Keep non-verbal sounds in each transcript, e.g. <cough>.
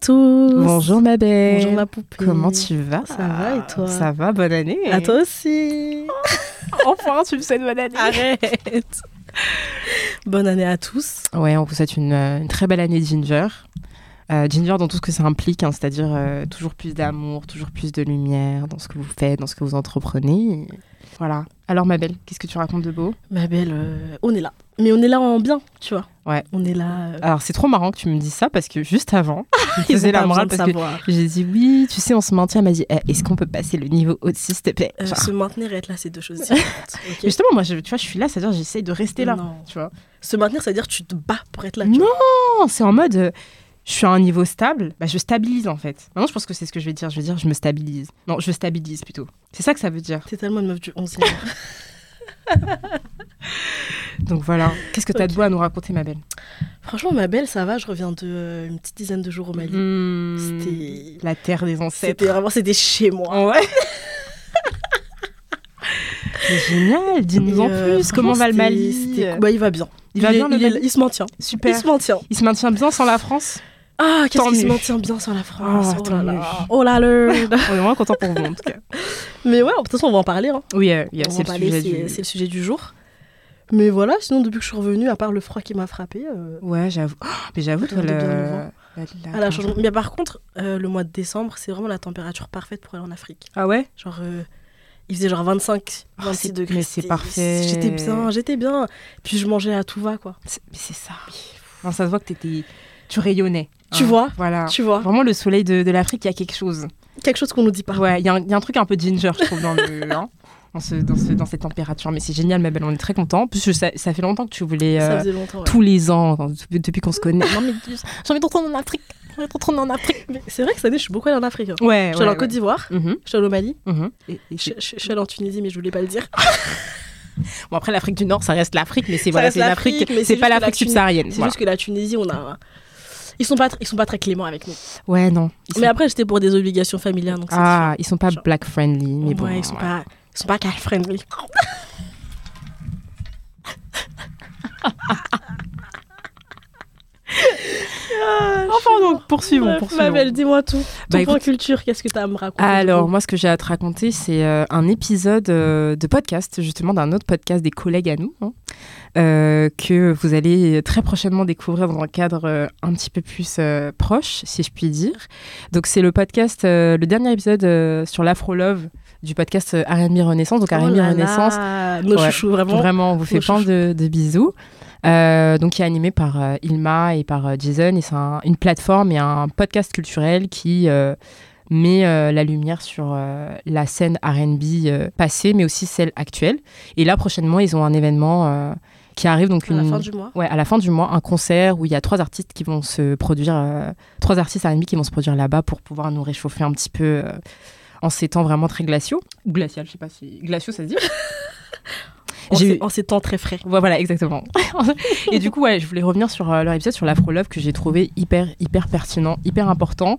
tous. Bonjour ma belle. Bonjour ma poupée. Comment tu vas? Ça va et toi? Ça va, bonne année. À toi aussi. <laughs> enfin, tu me souhaites bonne année. Arrête. bonne année à tous. Ouais, on vous souhaite une, euh, une très belle année Ginger. Euh, Ginger dans tout ce que ça implique, hein, c'est-à-dire euh, toujours plus d'amour, toujours plus de lumière dans ce que vous faites, dans ce que vous entreprenez. Voilà. Alors ma belle, qu'est-ce que tu racontes de beau? Ma belle, euh, on est là. Mais on est là en bien, tu vois. Ouais. On est là. euh, Alors c'est trop marrant que tu me dises ça parce que juste avant, je ils faisais la morale parce que j'ai dit oui, tu sais, on se maintient. Elle m'a dit Eh, est-ce qu'on peut passer le niveau au-dessus, s'il te plaît? Euh, se maintenir et être là, c'est deux choses <laughs> différentes. Justement, moi, je, tu vois, je suis là, c'est-à-dire j'essaye de rester là. Non. Tu vois Se maintenir, c'est-à-dire tu te bats pour être là. tu Non, c'est en mode, euh, je suis à un niveau stable, bah, je stabilise en fait. Maintenant, je pense que c'est ce que je vais dire. Je vais dire, je me stabilise. Non, je stabilise plutôt. C'est ça que ça veut dire. T'es tellement une meuf du 11e. <laughs> <laughs> Donc voilà. Qu'est-ce que tu as de beau à nous raconter, ma belle? Franchement, ma belle, ça va. Je reviens de euh, une petite dizaine de jours au Mali. Hmm, C'était. La terre des ancêtres. C'était vraiment, c'était chez moi. Ouais. <laughs> Génial, dis-nous en euh, plus. Comment va le Mali? c'était- Bah, il va bien. Il va est- bien, le il, est- Mali? il se maintient. Super. Il se maintient. Il se maintient bien sans la France? Ah, qu'est-ce qu'il se maintient bien sur la France. Ah, oh tant là là. Oh là là. On est vraiment content pour vous en tout cas. <laughs> Mais ouais, de toute façon, on va en parler. hein. Oui, yeah, va c'est le du... le sujet du jour. Mais voilà, sinon, depuis que je suis revenue, à part le froid qui m'a frappé, euh, Ouais, j'avoue. Oh, mais j'avoue, toi, le... la- à la changement. Mais par contre, euh, le mois de décembre, c'est vraiment la température parfaite pour aller en Afrique. Ah ouais? Genre, euh, il faisait genre 25, Oh, 26 c'est- degrés. mais c'est parfait. J'étais bien, j'étais bien. Puis je mangeais à tout va, quoi. Mais c'est ça. Non, ça se voit que t'étais... tu rayonnais. Tu hein. vois Voilà. Tu vois Vraiment, le soleil de, de l'Afrique, il y a quelque chose. Quelque chose qu'on nous dit pas. Ouais, il y, a un- il y a un truc un peu ginger, je trouve, dans, le, <laughs> hein, dans, ce, dans, ce- dans cette température. Mais c'est génial, ma belle, on est très contents. En plus, je- ça, ça fait longtemps que tu voulais... Ça euh, faisait longtemps. ouais. tous les ans, depuis, depuis qu'on se connaît. Non, mais j'ai envie de retourner en Afrique. J'ai envie de retourner en Afrique. C'est vrai que cette année, je suis beaucoup allée en Afrique. hein. Ouais, Je suis allée en Côte d'Ivoire, je suis allée au Mali, Mhm. Et- et je, c'est- je- je suis allée en Tunisie, mais je voulais pas le dire. <laughs> Bon, après, l'Afrique du Nord, ça reste l'Afrique, mais c'est Ça voilà, l'Afrique. C'est pas l'Afrique subsaharienne. C'est voilà. juste que la Tunisie, on a. Ils sont pas, ils sont pas très cléments avec nous. Ouais, non. Sont... Mais après, j'étais pour des obligations familiales, donc Ah, ils sont pas Genre- black friendly, mais bon. Ouais, ils sont ouais. pas, ils sont pas car friendly. <laughs> Enfin, donc, poursuivons, Bref, poursuivons. Ma belle, dis-moi tout. Ton Bah, point écoute- culture, qu'est-ce que tu as à me raconter Alors, moi, ce que j'ai à te raconter, c'est euh, un épisode euh, de podcast, justement, d'un autre podcast des collègues à nous, hein, euh, que vous allez très prochainement découvrir dans un cadre un petit peu plus proche, si je puis dire. Donc, c'est le podcast, le dernier épisode sur l'afro-love du podcast R&B Renaissance. Donc, Oh R&B Renaissance, Nos Ouais, chouchous, vraiment. Vraiment, on vous fait plein de, de bisous. Euh, donc, qui est animé par euh, Ilma et par euh, Jason. Et c'est un- une plateforme et un podcast culturel qui euh, met euh, la lumière sur euh, la scène RB euh, passée, mais aussi celle actuelle. Et là, prochainement, ils ont un événement euh, qui arrive. Donc À la fin du mois. Ouais, à la fin du mois, un concert où il y a trois artistes qui vont se produire, euh, trois artistes R&B qui vont se produire là-bas pour pouvoir nous réchauffer un petit peu euh, en ces temps vraiment très glaciaux. Ou glacial, je sais pas si glaciaux ça se dit. <laughs> En J'ai ces- eu- En ces temps très frais. Voilà, exactement. <laughs> et du coup, ouais, je voulais revenir sur euh, leur épisode sur l'afro-love que j'ai trouvé hyper, hyper pertinent, hyper important.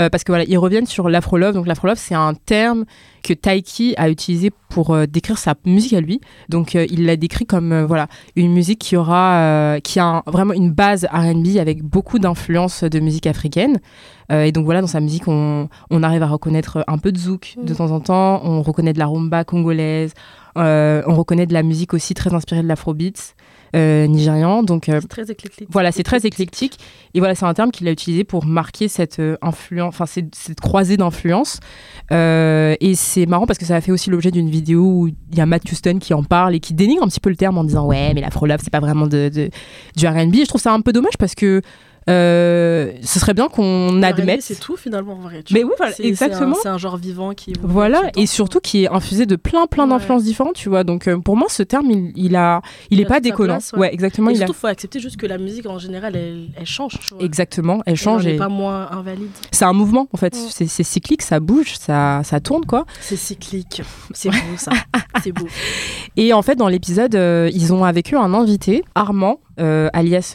euh, parce que voilà, ils reviennent sur l'afro-love. Donc, l'afro-love, c'est un terme que Taiki a utilisé pour euh, décrire sa musique à lui. Donc, euh, il l'a décrit comme voilà, une musique qui aura, qui a un- vraiment une base RB avec beaucoup d'influences de musique africaine. Et donc, voilà, dans sa musique, on, on arrive à reconnaître un peu de zouk de Mhm. temps en temps. On reconnaît de la rumba congolaise. Euh, on reconnaît de la musique aussi très inspirée de l'afrobeat euh, nigérian. Donc euh, C'est très éclectique. voilà, c'est très éclectique. Et voilà, c'est un terme qu'il a utilisé pour marquer cette euh, influence, enfin cette, cette croisée d'influence. Et c'est marrant parce que ça a fait aussi l'objet d'une vidéo où il y a Matt Houston qui en parle et qui dénigre un petit peu le terme en disant ouais, mais l'afro-love c'est pas vraiment de, de- du R&B. Je trouve ça un peu dommage parce que euh, ce serait bien qu'on admette. C'est tout finalement en vrai. Mais oui, voilà, C'est- c'est un- exactement. C'est un, genre vivant qui. Voilà, et surtout qui est infusé de plein plein Ouais. d'influences différentes, tu vois. Donc euh, pour moi, ce terme, il, il a, il, Il est a pas déconnant. place, ouais. ouais. exactement. Et Il a... faut accepter juste que la musique en général, elle, elle change. Tu vois. Exactement, elle change. Elle et pas moins invalide. C'est un mouvement en fait. Ouais. C'est, cyclique, ça bouge, ça, ça tourne quoi. C'est cyclique. <laughs> C'est beau ça. C'est beau. Et en fait, dans l'épisode, euh, ils ont avec eux un invité, Armand, alias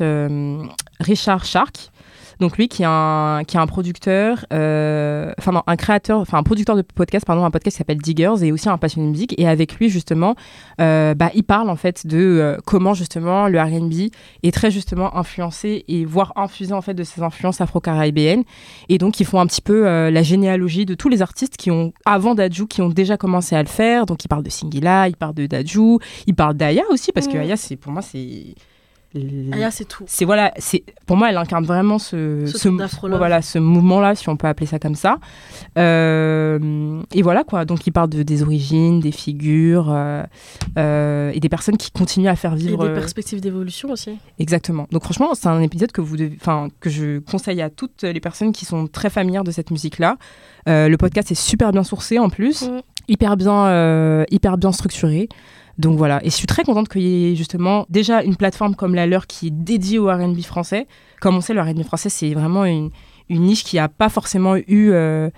Richard Shark. Donc lui qui est un, qui est un producteur, euh, enfin non, un créateur, enfin un producteur de podcast, pardon, un podcast qui s'appelle Diggers et aussi un passionné de musique. Et avec lui justement, euh, bah, il parle en fait de euh, comment justement le R&B est très justement influencé et voire infusé en fait de ses influences afro-caribéennes. Et donc ils font un petit peu la généalogie de tous les artistes qui ont avant Dadju qui ont déjà commencé à le faire. Donc il parle de Singila, il parle de Dadju, il parle d'Aya aussi parce que Mm. Aya c'est pour moi c'est Aya, c'est tout. c'est voilà, c'est pour moi elle incarne vraiment ce Ce ce, truc d'afro-love. voilà ce mouvement là si on peut appeler ça comme ça. Euh, et voilà quoi, donc il parle de, des origines, des figures euh, euh, et des personnes qui continuent à faire Et vivre des euh, perspectives d'évolution aussi. exactement. Donc franchement c'est un épisode que vous enfin que je conseille à toutes les personnes qui sont très familières de cette musique là. le podcast est super bien sourcé en plus, Mm. hyper bien hyper bien structuré. Donc voilà, et je suis très contente qu'il y ait justement déjà une plateforme comme la leur qui est dédiée au R&B français. Comme on sait, le R&B français, c'est vraiment une, une niche qui n'a pas forcément eu euh,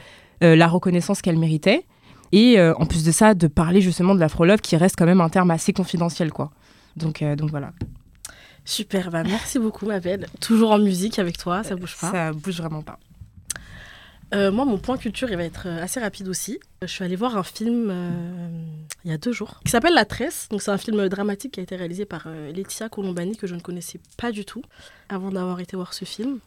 euh, la reconnaissance qu'elle méritait. Et euh, en plus de ça, de parler justement de l'afro-love qui reste quand même un terme assez confidentiel, quoi. Donc, donc voilà. Super, bah merci beaucoup, ma belle. Toujours en musique avec toi, ça bouge pas. Ça bouge vraiment pas. Euh, moi, mon point culture, il va être euh, assez rapide aussi. Je suis allée voir un film euh, il y a deux jours qui s'appelle La Tresse. Donc, c'est un film dramatique qui a été réalisé par euh, Laetitia Colombani que je ne connaissais pas du tout avant d'avoir été voir ce film.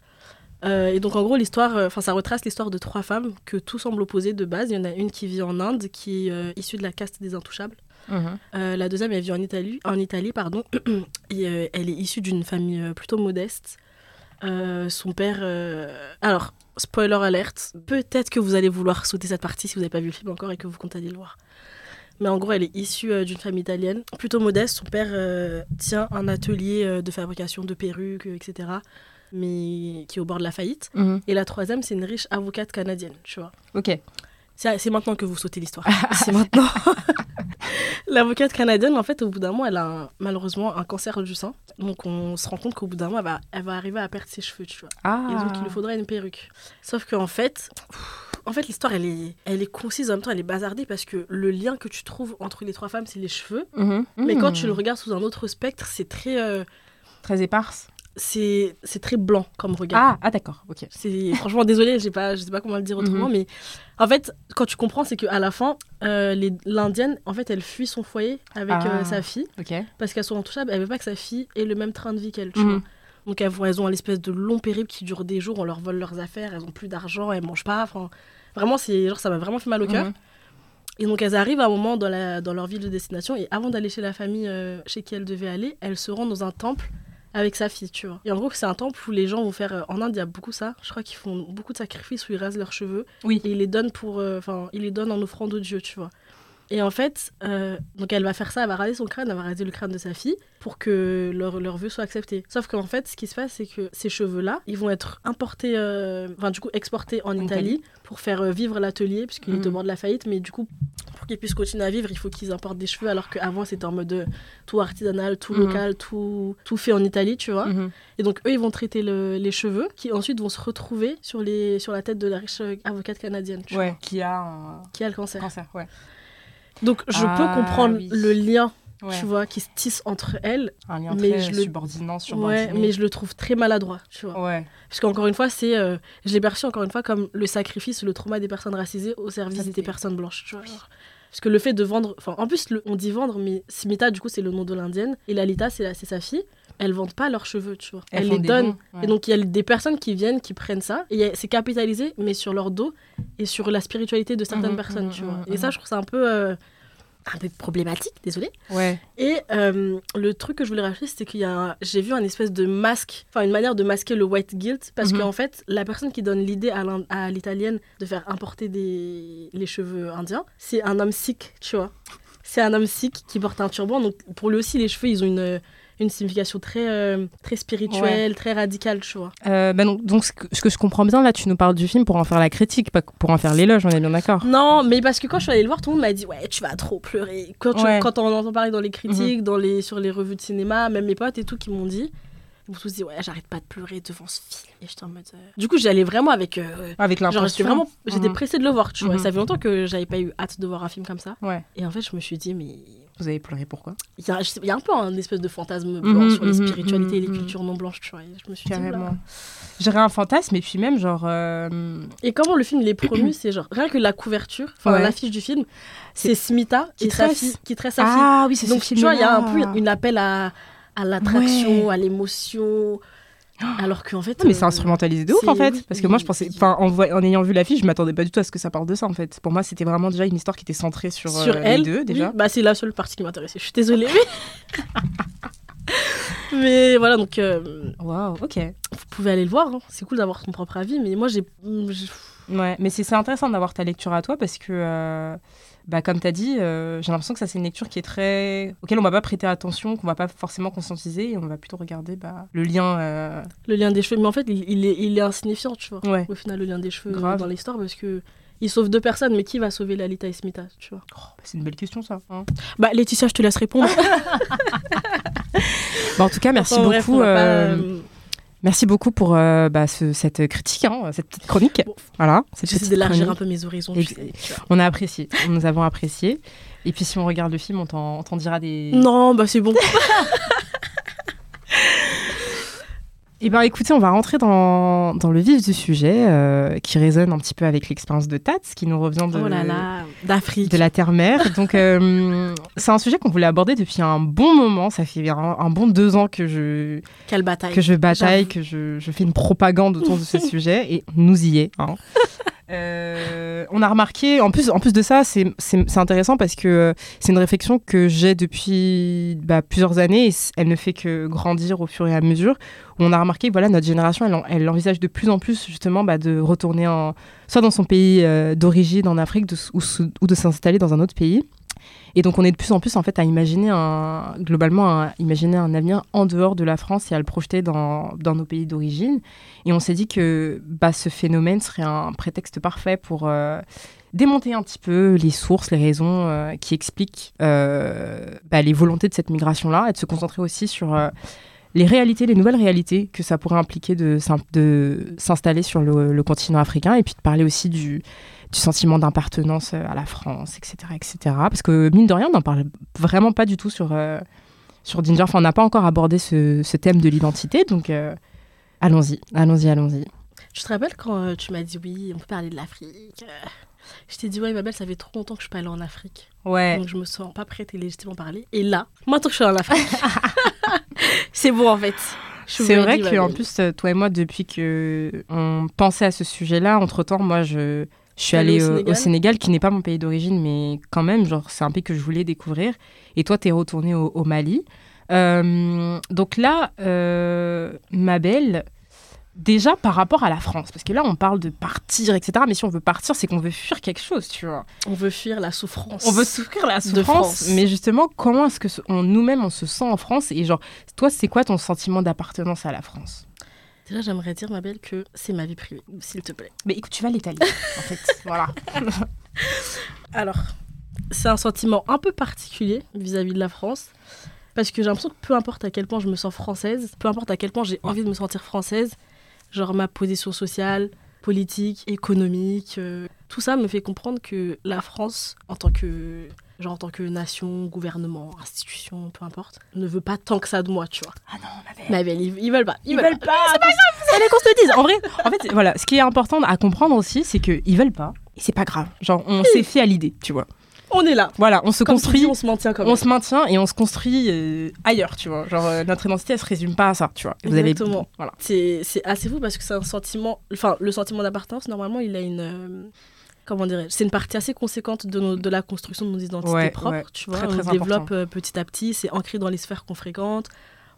Et donc, en gros, l'histoire, enfin, ça retrace l'histoire de trois femmes que tout semble opposer de base. Il y en a une qui vit en Inde, qui est issue de la caste des intouchables. Euh, la deuxième, elle vit en Italie, en Italie pardon, <clears throat> et euh, elle est issue d'une famille plutôt modeste. Euh, son père. euh, Alors, spoiler alerte, peut-être que vous allez vouloir sauter cette partie si vous n'avez pas vu le film encore et que vous comptez aller le voir. Mais en gros, elle est issue euh, d'une famille italienne, plutôt modeste. Son père tient un atelier de fabrication de perruques, etc., mais qui est au bord de la faillite. Mhm. Et la troisième, c'est une riche avocate canadienne, tu vois. Ok. C'est maintenant que vous sautez l'histoire. <laughs> c'est maintenant. <laughs> L'avocate canadienne, en fait, au bout d'un moment, elle a un- malheureusement un cancer du sein. Donc, on se rend compte qu'au bout d'un moment, elle va, elle va arriver à perdre ses cheveux, tu vois. Ah. Et donc, il lui faudrait une perruque. Sauf qu'en fait, en fait, l'histoire, elle est, elle est concise, en même temps, elle est bazardée parce que le lien que tu trouves entre les trois femmes, c'est les cheveux. Mhm. Mais quand tu Mhm. le regardes sous un autre spectre, c'est très, euh, Très éparse. c'est, très blanc comme regard. Ah, ah d'accord. Ok. C'est franchement désolé, j'ai pas, je sais pas comment le dire autrement, Mhm. mais en fait, quand tu comprends, c'est qu'à la fin, euh, les- l'indienne, en fait, elle fuit son foyer avec Ah. euh, sa fille Ok. parce qu'elles sont intouchables. Elle veut pas que sa fille ait le même train de vie qu'elle. tu vois. Donc elles, vont- elles ont un espèce de long périple qui dure des jours. On leur vole leurs affaires, elles ont plus d'argent, elles mangent pas. Enfin, vraiment, c'est genre ça m'a vraiment fait mal au cœur. Mhm. Et donc elles arrivent à un moment dans, la, dans leur ville de destination et avant d'aller chez la famille euh, chez qui elles devaient aller, elles se rendent dans un temple avec sa fille, tu vois. Et en gros, c'est un temple où les gens vont faire... euh, en Inde, il y a beaucoup ça. Je crois qu'ils font beaucoup de sacrifices où ils rasent leurs cheveux. Oui. Et ils les donnent pour... euh, Enfin, ils les donnent en offrande au Dieu, tu vois. Et en fait, euh, donc elle va faire ça, elle va raser son crâne, elle va raser le crâne de sa fille pour que leur, leur vœu soit accepté. Sauf qu'en fait, ce qui se passe, c'est que ces cheveux-là, ils vont être importés, euh, enfin du coup exportés en En Italie pour faire euh, vivre l'atelier, puisqu'il est Mhm. au bord de la faillite, mais du coup, pour qu'ils puissent continuer à vivre, il faut qu'ils importent des cheveux, alors qu'avant c'était en mode tout artisanal, tout Mhm. local, tout, tout fait en Italie, tu vois. Mhm. Et donc eux, ils vont traiter le- les cheveux, qui ensuite vont se retrouver sur, les, sur la tête de la riche avocate canadienne, tu vois. Qui a un qui a le cancer. cancer. Ouais. Donc je Ah, peux comprendre oui. le lien, Ouais. tu vois, qui se tisse entre elles, Un lien Mais très je le- subordinant, ouais, mais je le trouve très maladroit, tu vois. Ouais. Parce qu'encore une fois, c'est, euh, je l'ai perçu encore une fois comme le sacrifice, le trauma des personnes racisées au service des personnes blanches. Tu vois. Parce que le fait de vendre, enfin, en plus, le- on dit vendre, mais Smita, du coup, c'est le nom de l'indienne, et Lalita, c'est la- c'est sa fille. Elles vendent pas leurs cheveux, tu vois. Elles, les donnent. dons, ouais. Et donc, il y a des personnes qui viennent, qui prennent ça, et c'est capitalisé, mais sur leur dos et sur la spiritualité de certaines Mhm, personnes, mhm, tu vois. Et ça, je trouve ça un peu, euh, un peu problématique, désolé. Ouais. Et euh, le truc que je voulais rajouter, c'était qu'il y a un- j'ai vu un espèce de masque, enfin une manière de masquer le white guilt, parce qu'en fait, la personne qui donne l'idée à l'italienne de faire importer des, les cheveux indiens, c'est un homme sikh, tu vois. C'est un homme sikh qui porte un turban, donc pour lui aussi, les cheveux, ils ont une, une signification très, euh, très spirituelle, très radicale, tu vois. Euh, bah donc, donc ce, que, je comprends bien, là, tu nous parles du film pour en faire la critique, pas pour en faire l'éloge, on est bien d'accord. Non, mais parce que quand je suis allée le voir, tout le monde m'a dit Ouais, tu vas trop pleurer. Quand, tu- Ouais. Mhm. quand on entend parler dans les critiques, dans les, sur les revues de cinéma, même mes potes et tout qui m'ont dit, ils m'ont tous dit Ouais, j'arrête pas de pleurer devant ce film. Et j'étais en mode. euh, Du coup, j'allais vraiment avec. euh, Avec Genre, j'étais vraiment. J'étais Mhm. pressée de le voir, tu vois. Et Mhm. ça fait longtemps que j'avais pas eu hâte de voir un film comme ça. Ouais. Et en fait, je me suis dit Mais Vous avez pleuré pourquoi? Il y, a, il y a un peu un espèce de fantasme blanc Mhm, sur les mhm, spiritualités et les mhm, cultures non blanches, tu vois. Je me suis dit, Carrément. J'aurais un fantasme, et puis même, genre. euh, Et comment le film il est promu, c'est genre rien que la couverture, enfin Ouais. l'affiche du film, c'est Smita Qui tresse. fille qui tresse sa fille. Ah oui, c'est Donc ce tu vois, il y a un peu une appel à, à l'attraction, Ouais. à l'émotion, <gasps> alors qu'en fait. Non, mais c'est euh, instrumentalisé de ouf en fait. oui, parce que moi je pensais, enfin en, ayant vu l'affiche, je m'attendais pas du tout à ce que ça parle de ça en fait. Pour moi c'était vraiment déjà une histoire qui était centrée sur, sur euh, elle, les deux déjà. oui, bah c'est la seule partie qui m'intéressait. Je suis désolée. Mais, <laughs> mais voilà, donc euh, Waouh, ok. vous pouvez aller le voir. hein. C'est cool d'avoir son propre avis, mais moi j'ai. Ouais, mais c'est c'est intéressant d'avoir ta lecture à toi parce que, euh, bah, comme tu as dit, euh, j'ai l'impression que ça c'est une lecture qui est très. auquel on va pas prêter attention, qu'on va pas forcément conscientiser et on va plutôt regarder bah, le lien. euh, Le lien des cheveux, mais en fait, il, il est, il est insignifiant, tu vois. Ouais. Au final, le lien des cheveux Grave. dans l'histoire, parce que. Il sauve deux personnes, mais qui va sauver Lalita et Smita, tu vois? Oh, bah, c'est une belle question ça. hein. Bah, Laetitia, je te laisse répondre. <laughs> Bah, en tout cas, merci Enfin, beaucoup. Merci beaucoup pour euh, bah, ce- cette critique, hein, cette petite chronique. Bon. Voilà, J'essaie d'élargir un peu mes horizons. On a apprécié, nous avons apprécié. Et puis si on regarde le film, on t'en on t'en dira des... Non, bah c'est bon. <laughs> Eh bien écoutez, on va rentrer dans, dans le vif du sujet, euh, qui résonne un petit peu avec l'expérience de Tats, qui nous revient de, Oh là là, d'Afrique. de la Terre-Mère. Donc euh, c'est un sujet qu'on voulait aborder depuis un bon moment, ça fait un, un bon deux ans que je, Quelle bataille. que je bataille, J'avoue. que je, je fais une propagande autour de ce <laughs> sujet, et nous y est. hein. Euh, on a remarqué, en plus, en plus de ça, c'est c'est- c'est intéressant parce que euh, c'est une réflexion que j'ai depuis bah, plusieurs années et elle ne fait que grandir au fur et à mesure. On a remarqué que voilà, notre génération, elle, en- elle envisage de plus en plus justement bah, de retourner soit dans son pays euh, d'origine en Afrique ou, de s'installer dans un autre pays. Et donc on est de plus en plus en fait à imaginer un, globalement imaginer un avenir en dehors de la France et à le projeter dans, nos pays d'origine. Et on s'est dit que bah, ce phénomène serait un prétexte parfait pour euh, démonter un petit peu les sources, les raisons euh, qui expliquent bah, les volontés de cette migration-là et de se concentrer aussi sur les réalités, les nouvelles réalités que ça pourrait impliquer de, s'installer sur le, le continent africain et puis de parler aussi du, du sentiment d'appartenance euh, à la France, etc., etc. Parce que mine de rien, on n'en parle vraiment pas du tout sur, euh, sur Ginger. Enfin, on n'a pas encore abordé ce, ce thème de l'identité, donc euh, allons-y, allons-y, allons-y. Tu te rappelles quand euh, tu m'as dit oui, on peut parler de l'Afrique Je t'ai dit ouais, ma belle, ça fait trop longtemps que je suis pas allée en Afrique. Ouais. Donc je me sens pas prête et légitime à en parler. Et là, maintenant que je suis en Afrique, <laughs> <laughs> c'est bon en fait. C'est vrai qu'en belle. plus, euh, toi et moi, depuis que on pensait à ce sujet-là, entre-temps, moi, je, je suis allée au au Sénégal Sénégal, qui n'est pas mon pays d'origine, mais quand même, genre, c'est un pays que je voulais découvrir. Et toi, t'es retournée au, au Mali. Euh, donc là, euh, ma belle, déjà par rapport à la France, parce que là, on parle de partir, etc. Mais si on veut partir, c'est qu'on veut fuir quelque chose, tu vois. On veut fuir la souffrance. On veut souffrir la De souffrance, France. mais justement, comment est-ce que on- nous-mêmes on se sent en France? Et genre, toi, c'est quoi ton sentiment d'appartenance à la France? Déjà, j'aimerais dire, ma belle, que c'est ma vie privée, s'il te plaît. Mais écoute, tu vas l'étaler, en fait, <laughs> voilà. Alors, c'est un sentiment un peu particulier vis-à-vis de la France. Parce que j'ai l'impression que peu importe à quel point je me sens française, peu importe à quel point j'ai envie de me sentir française, genre ma position sociale, politique, économique, euh, tout ça me fait comprendre que la France, en tant que, genre en tant que nation, gouvernement, institution, peu importe, ne veut pas tant que ça de moi, tu vois. Ah non, ma belle. Mais belle, ils, ils veulent pas. Ils, Ils veulent, veulent pas. C'est pas grave. Fallait qu'on se le dise. En vrai, en fait, voilà, ce qui est important à comprendre aussi, c'est qu'ils veulent pas. Et c'est pas grave. Genre, on s'est fait à l'idée, tu vois. On est là. Voilà, on se Comme construit. on se maintient quand même. on se maintient et on se construit euh, ailleurs, tu vois. Genre, euh, notre identité, elle se résume pas à ça, tu vois. Vous avez Exactement. Voilà. C'est assez fou parce que c'est un sentiment. Enfin, le sentiment d'appartenance, normalement, il a une. euh, comment dirais-je C'est une partie assez conséquente de, nos- de la construction de nos identités Ouais, propres. ouais. Tu vois, Très, on très le développe euh, petit à petit. C'est ancré dans les sphères qu'on fréquente.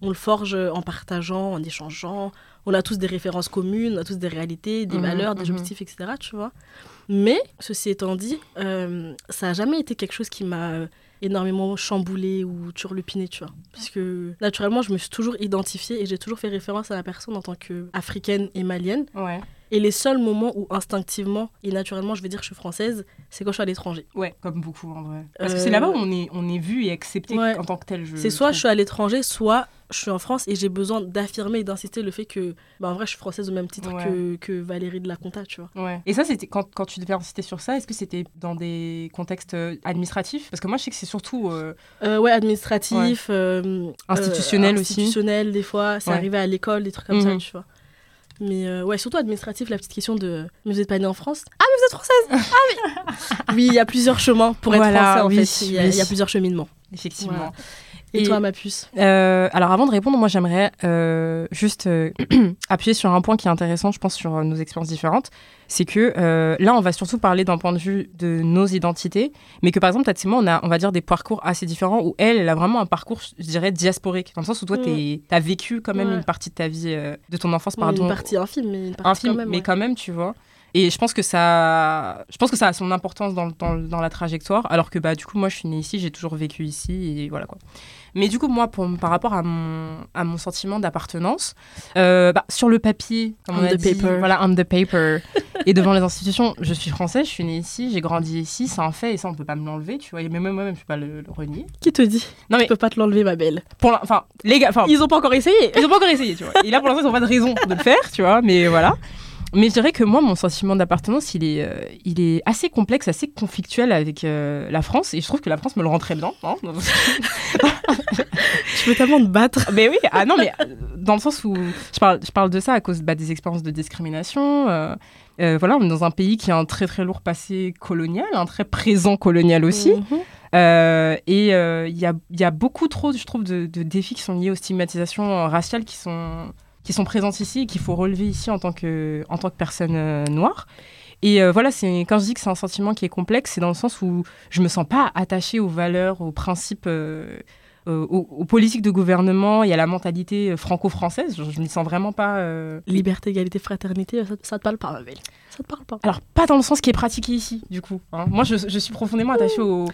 On le forge en partageant, en échangeant. On a tous des références communes, on a tous des réalités, des Mhm, valeurs, des mhm. objectifs, etc. Tu vois. Mais, ceci étant dit, euh, ça n'a jamais été quelque chose qui m'a énormément chamboulé ou turlupiné, tu vois. Parce que, naturellement, je me suis toujours identifiée et j'ai toujours fait référence à la personne en tant qu'africaine et malienne. Et les seuls moments où instinctivement et naturellement je vais dire que je suis française, c'est quand je suis à l'étranger. Ouais, comme beaucoup en vrai. Parce que Euh, c'est là-bas où on est, on est vu et accepté Ouais. en tant que tel. C'est soit je suis à l'étranger, soit je suis en France et j'ai besoin d'affirmer et d'insister le fait que, bah, en vrai, je suis française au même titre Ouais. que, que Valérie de la Conta, tu vois. Ouais. Et ça, c'était quand, quand tu devais insister sur ça, est-ce que c'était dans des contextes euh, administratifs? Parce que moi, je sais que c'est surtout. euh, Euh, ouais, administratif, euh, Institutionnel aussi. Institutionnel, des fois, c'est arrivé à l'école, des trucs comme ça, Mhm. tu vois. Mais euh, ouais, surtout administratif, la petite question de Mais vous êtes pas née en France? Ah, mais vous êtes française <laughs> Ah, oui Oui, il y a plusieurs chemins pour être Voilà, français, en oui, fait. Il y, a, oui. il y a plusieurs cheminements. effectivement. Voilà. Et, Et- toi, ma puce Euh, alors avant de répondre, moi j'aimerais euh, juste euh, <clears throat> appuyer sur un point qui est intéressant, je pense, sur nos expériences différentes. C'est que là, on va surtout parler d'un point de vue de nos identités, mais que par exemple, Tatsima, moi, on a, on va dire, des parcours assez différents où elle, elle a vraiment un parcours, je dirais, diasporique, dans le sens où toi, tu as vécu quand même Ouais. une partie de ta vie, de ton enfance, pardon, Une partie infime, mais une partie un film, quand même. mais ouais. quand même, tu vois. Et je pense que ça, je pense que ça a son importance dans, dans, la trajectoire, alors que bah du coup moi je suis née ici, j'ai toujours vécu ici et voilà quoi. Mais du coup moi pour, par rapport à mon, à mon sentiment d'appartenance, euh, bah, sur le papier, comme on On a the dit, paper. voilà on the paper, <laughs> et devant les institutions, je suis française, je suis née ici, j'ai grandi ici, c'est un fait et ça on peut pas me l'enlever, tu vois. Et même moi-même je peux pas le, le renier. Qui te dit? Non mais Je peux pas te l'enlever, ma belle. pour, enfin les gars, enfin Ils ont pas encore essayé ils ont pas encore essayé, tu vois. Et là, pour l'instant, ils n'ont pas de raison de le faire, tu vois. Mais voilà. Mais je dirais que moi, mon sentiment d'appartenance, il est, euh, il est assez complexe, assez conflictuel avec euh, la France. Et je trouve que la France me le rend très bien. hein. <laughs> Je veux tellement te battre. mais oui, ah non, mais euh, dans le sens où je parle, je parle de ça à cause bah, des expériences de discrimination. euh, voilà, on est dans un pays qui a un très très lourd passé colonial, un très présent colonial aussi. Mhm. Euh, et euh, il y, a, y a beaucoup trop, je trouve, de, de défis qui sont liés aux stigmatisations raciales qui sont, qui sont présentes ici et qu'il faut relever ici en tant que, en tant que personne euh, noire. Et euh, voilà, c'est quand je dis que c'est un sentiment qui est complexe, c'est dans le sens où je me sens pas attachée aux valeurs, aux principes, euh, aux, aux politiques de gouvernement et à la mentalité franco-française. Je, je m'y sens vraiment pas. euh, Liberté, égalité, fraternité, ça, ça te parle pas, ma belle. Ça te parle pas? Alors, pas dans le sens qui est pratiqué ici, du coup. hein. Moi, je, je suis profondément attachée au,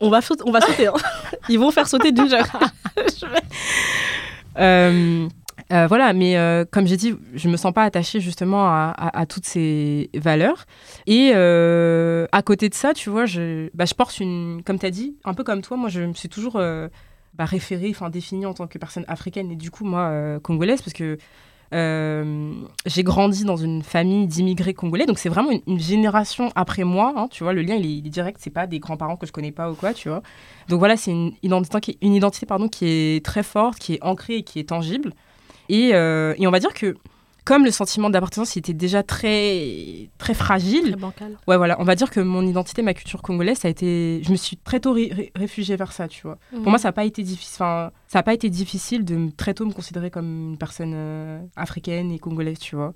On va, sauter- on va sauter. hein. <laughs> Ils vont faire sauter Ginger. <laughs> Je vais- Euh, voilà, mais euh, comme j'ai dit, je me sens pas attachée justement à, toutes ces valeurs. Et euh, à côté de ça, tu vois, je, bah, porte une, comme tu as dit, un peu comme toi, moi je me suis toujours bah, référée, enfin définie en tant que personne africaine et du coup, moi, congolaise, parce que j'ai grandi dans une famille d'immigrés congolais, donc c'est vraiment une, génération après moi, hein, tu vois, le lien il est, il est direct, c'est pas des grands-parents que je connais pas ou quoi, tu vois. Donc voilà, c'est une identité, une identité pardon, qui est très forte, qui est ancrée et qui est tangible. Et, euh, et on va dire que comme le sentiment d'appartenance était déjà très, très fragile, Très bancal. ouais, voilà, on va dire que mon identité, ma culture congolaise, ça a été, je me suis très tôt ré- ré- réfugiée vers ça, tu vois. Pour moi, ça n'a pas été difficile. Ça a pas été difficile de très tôt me considérer comme une personne euh, africaine et congolaise, tu vois.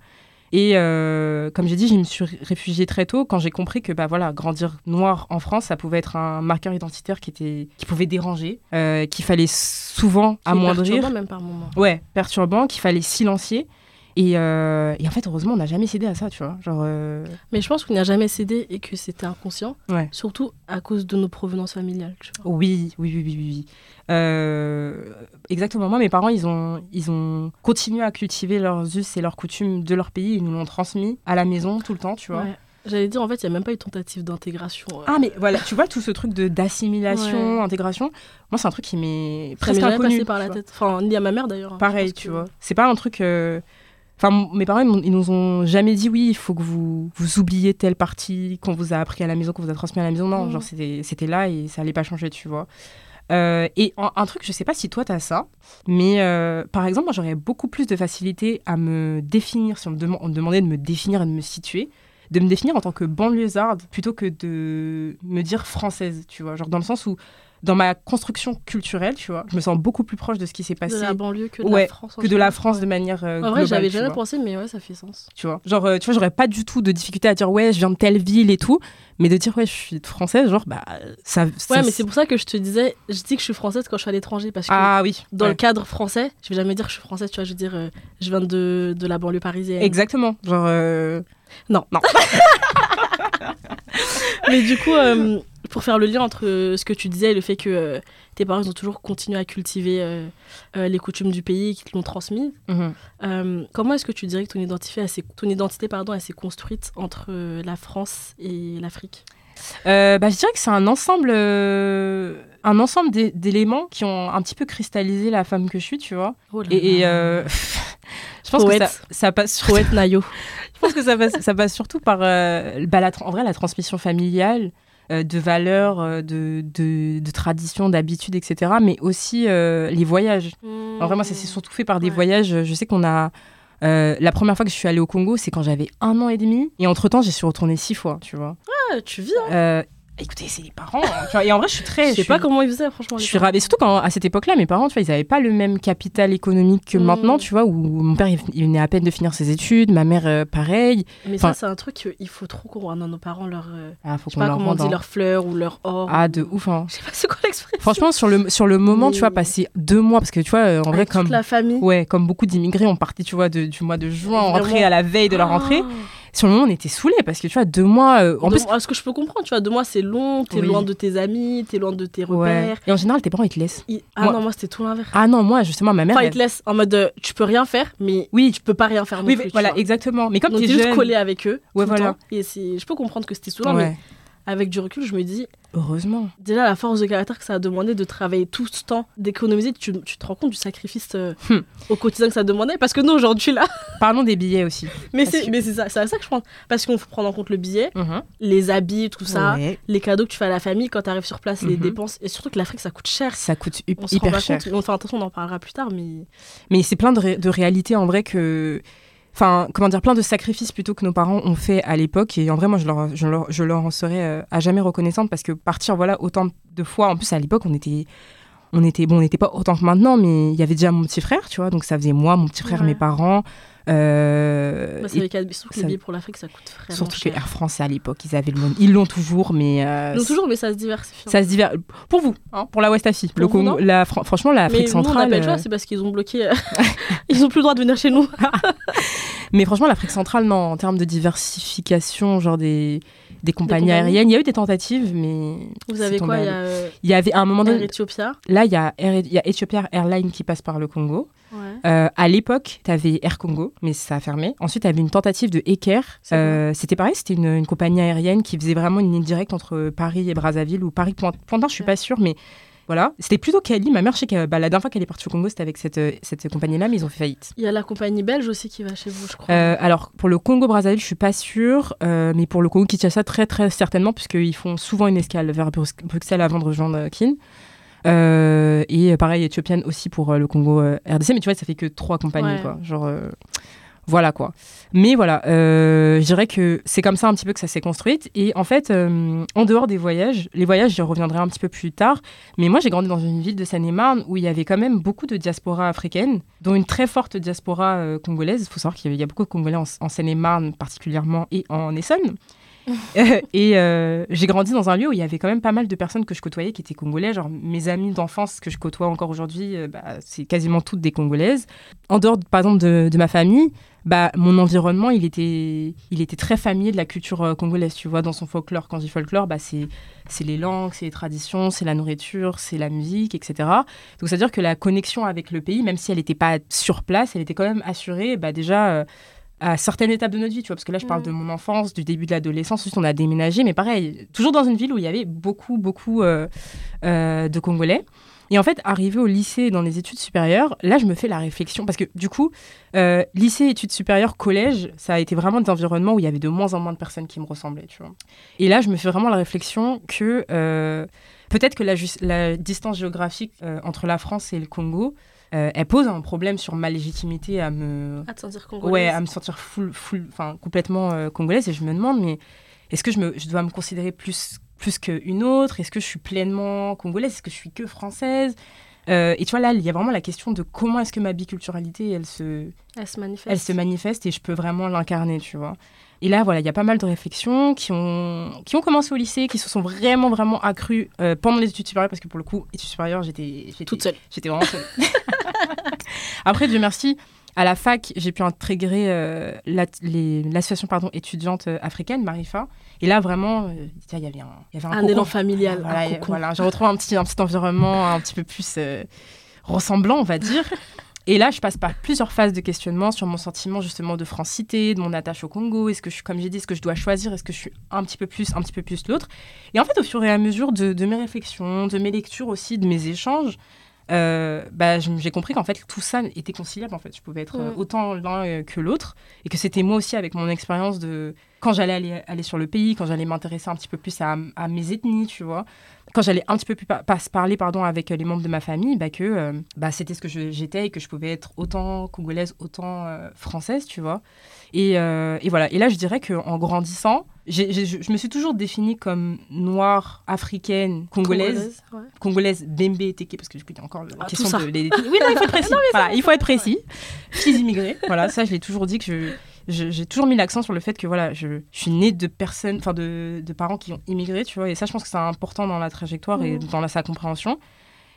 Et euh, comme j'ai dit, je me suis ré- réfugiée très tôt quand j'ai compris que bah voilà, grandir noir en France, ça pouvait être un marqueur identitaire qui était, qui pouvait déranger, euh, qu'il fallait souvent Qui amoindrir, perturbant, même par moment. ouais, perturbant, qu'il fallait silencier. Et, euh, et en fait, heureusement, on n'a jamais cédé à ça, tu vois. Genre, euh, Mais je pense qu'on n'y a jamais cédé et que c'était inconscient. Ouais. Surtout à cause de nos provenances familiales. Tu vois. Oui, oui, oui, oui, oui. Euh, exactement. Moi, mes parents, ils ont, ils ont continué à cultiver leurs us et leurs coutumes de leur pays. Ils nous l'ont transmis à la maison tout le temps, tu vois. Ouais. J'allais dire, en fait, il n'y a même pas eu tentative d'intégration. euh. Ah, mais voilà, tu vois, tout ce truc de d'assimilation, Ouais. intégration, moi, c'est un truc qui m'est presque inconnu. passé par la vois. tête. Enfin, ni à ma mère d'ailleurs. hein. Pareil, tu que- vois. C'est pas un truc. euh, Enfin, mes parents, ils, nous ont jamais dit oui, il faut que vous, vous oubliez telle partie qu'on vous a appris à la maison, qu'on vous a transmis à la maison. Non, Mhm. genre, c'était là et ça allait pas changer, tu vois. Euh, et en- un truc, je sais pas si toi t'as ça, mais euh, par exemple, moi j'aurais beaucoup plus de facilité à me définir, si on me, on me demandait de me définir et de me situer, de me définir en tant que banlieusarde plutôt que de me dire française, tu vois. Genre dans le sens où, dans ma construction culturelle, tu vois, je me sens beaucoup plus proche de ce qui s'est De passé la banlieue que de Ouais, la France. en que de la général. France de manière euh, En vrai, j'avais jamais vois. pensé, mais ouais, ça fait sens. Tu vois, genre, euh, tu vois, j'aurais pas du tout de difficulté à dire ouais, je viens de telle ville et tout, mais de dire ouais, je suis française, genre, bah, ça. ça- Ouais, mais c'est pour ça que je te disais, je dis que je suis française quand je suis à l'étranger parce que Ah oui. dans ouais. le cadre français, je vais jamais dire que je suis française, tu vois, je veux dire, euh, je viens de, de la banlieue parisienne. Exactement. Genre. euh, <laughs> Mais du coup, pour faire le lien entre euh, ce que tu disais et le fait que euh, tes parents ils ont toujours continué à cultiver euh, euh, les coutumes du pays, qu'ils te l'ont transmis, Mhm. comment est-ce que tu dirais que ton identité, elle s'est- ton identité pardon, elle s'est construite entre la France et l'Afrique? Bah, je dirais que c'est un ensemble, un ensemble d'é- d'éléments qui ont un petit peu cristallisé la femme que je suis, tu vois. oh là Et, là. <laughs> je pense Poète. que ça, ça passe sur- Poète Nayo. <laughs> je pense que ça passe, ça passe surtout par bah, la, en vrai la transmission familiale euh, de valeurs, euh, de, de, de traditions, d'habitudes, etc. Mais aussi euh, les voyages. En vrai, moi, ça s'est surtout fait par des Ouais. voyages. Je sais qu'on a. euh, la première fois que je suis allée au Congo, c'est quand j'avais un an et demi. Et entre-temps, j'y suis retournée six fois, tu vois. Ah, tu vis, hein écoutez, c'est les parents. hein, tu vois. Et en vrai, je suis très. Je sais pas comment ils faisaient, franchement. je suis ravie. Surtout quand, à cette époque-là, mes parents, tu vois, ils n'avaient pas le même capital économique que Mm. maintenant, tu vois, où mon père, il venait à peine de finir ses études, ma mère, euh, pareil. Mais Enfin- ça, c'est un truc qu'il faut trop qu'on rende à nos parents leur. euh, Ah, faut je sais pas leur comment on dit, hein. leurs fleurs ou leur or. Ah, de ouf, hein. Je sais pas c'est quoi l'expression. Franchement, sur le, sur le moment, tu vois, passer deux mois, parce que tu vois, euh, en vrai, Avec comme. toute la famille. Ouais, comme beaucoup d'immigrés, on partait, tu vois, de- du mois de juin, on rentrait à la veille de la rentrée. Ah. Sur le moment, on était saoulés parce que tu vois, deux mois. euh, en De- plus, ce que je peux comprendre, tu vois, de moi c'est long, t'es Oui. loin de tes amis, t'es loin de tes ouais. repères. Et en général, tes parents, ils te laissent. Il- Ah Moi- non, moi c'était tout l'inverse. Ah non, moi, justement, ma mère. Enfin, ils elle- te laissent en mode euh, tu peux rien faire, mais Oui, tu peux pas rien faire non oui, plus. tu voilà, exactement. Mais comme t'es t'es juste collé avec eux. Ouais, voilà. temps. Et c'est, je peux comprendre que c'était saoulant, mais. Avec du recul, je me dis, Heureusement. déjà la force de caractère que ça a demandé de travailler tout ce temps, d'économiser, tu, tu te rends compte du sacrifice euh, <laughs> Hmm. au quotidien que ça demandait? Parce que nous aujourd'hui là, <laughs> Parlons des billets aussi. mais c'est, que- ça, c'est à ça que je pense. Parce qu'on faut prendre en compte le billet, Mhm. les habits, tout ça, Ouais. les cadeaux que tu fais à la famille quand tu arrives sur place, les Mhm. dépenses. Et surtout que l'Afrique ça coûte cher. Ça coûte On hyper cher. compte. Enfin, attention, on en parlera plus tard, mais Mais c'est plein de, ré- de réalités en vrai que. Enfin, comment dire, plein de sacrifices plutôt que nos parents ont fait à l'époque. Et en vrai, moi, je leur, je leur, je leur en serais euh, à jamais reconnaissante parce que partir, voilà, autant de fois. En plus, à l'époque, on était. On était, bon, on n'était pas autant que maintenant, mais il y avait déjà mon petit frère, tu vois. Donc, ça faisait moi, mon petit frère, Ouais. mes parents. euh, bah, c'est et que les billets pour l'Afrique ça coûte vraiment surtout que cher. Air France, à l'époque, ils avaient le monde. Ils l'ont toujours, mais. euh, Donc toujours, mais ça se diversifie. Ça se divers. Pour vous, hein, pour la West Afi. Le Congo- la, fran- franchement, l'Afrique nous, on centrale. pas le choix, euh, c'est parce qu'ils ont bloqué. euh, <laughs> ils ont plus le droit de venir chez nous. <laughs> Mais franchement, l'Afrique centrale, non, en termes de diversification, genre des, des compagnies aériennes, il y a eu des tentatives, mais. Vous avez quoi Il y a y avait à un moment donné. Ethiopia. Là, il y, a Air- y a Ethiopia Airlines qui passe par le Congo. Ouais. Euh, à l'époque, tu avais Air Congo, mais ça a fermé. Ensuite, tu avais une tentative de Eker. Euh, C'était pareil, c'était une, une compagnie aérienne qui faisait vraiment une ligne directe entre Paris et Brazzaville, ou Paris-Pointin, je suis pas sûre, mais voilà. C'était plutôt Cali. Ma mère, je sais que bah, la dernière fois qu'elle est partie au Congo, c'était avec cette, euh, cette compagnie-là, mais ils ont fait faillite. Il y a la compagnie belge aussi qui va chez vous, je crois. Euh, alors, pour le Congo-Brazzaville, je suis pas sûre, euh, mais pour le Congo-Kinshasa, très très certainement, puisqu'ils font souvent une escale vers Brux- Bruxelles avant de rejoindre Kin. Euh, et pareil, éthiopienne aussi pour le Congo euh, RDC, mais tu vois, ça fait que trois compagnies, Ouais. quoi. Genre, voilà quoi. Mais voilà, euh, je dirais que c'est comme ça un petit peu que ça s'est construite. Et en fait, euh, en dehors des voyages, les voyages, j'y reviendrai un petit peu plus tard. Mais moi, j'ai grandi dans une ville de Seine-et-Marne où il y avait quand même beaucoup de diaspora africaine, dont une très forte diaspora euh, congolaise. Il faut savoir qu'il y, a beaucoup de Congolais en Seine-et-Marne particulièrement et en Essonne. <laughs> Et euh, j'ai grandi dans un lieu où il y avait quand même pas mal de personnes que je côtoyais qui étaient congolais. Genre mes amis d'enfance que je côtoie encore aujourd'hui, euh, bah, c'est quasiment toutes des congolaises. En dehors, par exemple, de, ma famille, bah, mon environnement, il était, très familier de la culture euh, congolaise. Tu vois, dans son folklore, quand je dis folklore, bah, c'est, les langues, c'est les traditions, c'est la nourriture, c'est la musique, etc. Donc, c'est-à-dire que la connexion avec le pays, même si elle n'était pas sur place, elle était quand même assurée, déjà. À certaines étapes de notre vie, tu vois, parce que là, je parle de mon enfance, du début de l'adolescence, ensuite on a déménagé, mais pareil, toujours dans une ville où il y avait beaucoup, beaucoup euh, euh, de Congolais. Et en fait, arrivé au lycée, dans les études supérieures, là, je me fais la réflexion, parce que du coup, euh, lycée, études supérieures, collège, ça a été vraiment des environnements où il y avait de moins en moins de personnes qui me ressemblaient, tu vois. Et là, je me fais vraiment la réflexion que peut-être que la, distance géographique entre la France et le Congo, euh, elle pose un problème sur ma légitimité à me À te sentir congolaise. ouais, à me sentir full, full, enfin, complètement euh, congolaise. Et je me demande, mais est-ce que je, me, je dois me considérer plus, plus qu'une autre? Est-ce que je suis pleinement congolaise? Est-ce que je suis que française? Euh, Et tu vois, là, il y a vraiment la question de comment est-ce que ma biculturalité, elle se, Elle se manifeste. elle se manifeste et je peux vraiment l'incarner, tu vois. Et là, voilà, il y a pas mal de réflexions qui ont, qui ont commencé au lycée, qui se sont vraiment, vraiment accrues euh, pendant les études supérieures, parce que pour le coup, études supérieures, j'étais toute seule. J'étais vraiment seule. <laughs> Après, Dieu merci, À la fac, j'ai pu intégrer euh, la- l'association pardon, étudiante euh, africaine, Marifa. Et là, vraiment, euh, il y avait un, y avait un, Un élan familial, Voilà, voilà, j'ai retrouvé un petit, un petit environnement un petit peu plus ressemblant, on va dire. <laughs> Et là, je passe par plusieurs phases de questionnement sur mon sentiment justement de francité, de mon attache au Congo. Est-ce que je suis, comme j'ai dit, est-ce que je dois choisir? Est-ce que je suis un petit peu plus, un petit peu plus l'autre? Et en fait, au fur et à mesure de, de mes réflexions, de mes lectures aussi, de mes échanges, euh, bah, j'ai compris qu'en fait tout ça était conciliable. En fait, je pouvais être euh, Mm. autant l'un euh, que l'autre, et que c'était moi aussi avec mon expérience de quand j'allais aller, aller sur le pays, quand j'allais m'intéresser un petit peu plus à, à mes ethnies, tu vois quand j'allais un petit peu plus parler pardon, avec euh, les membres de ma famille, bah, que euh, bah, c'était ce que j'étais et que je pouvais être autant congolaise, autant euh, française, tu vois. Et, euh, et voilà. Et là, je dirais qu'en grandissant, je je me suis toujours définie comme noire, africaine, congolaise, congolaise, Bembe, Teke, parce que a encore la Ah, question de... les- Oui, non, il faut être précis. <laughs> Voilà, il faut être précis. Fils immigrés. Voilà, ça, je l'ai toujours dit que je... J'ai toujours mis l'accent sur le fait que voilà, je, je suis née de personnes, enfin de, de parents qui ont immigré, tu vois, et ça, je pense que c'est important dans la trajectoire et Mhm. dans la, sa compréhension.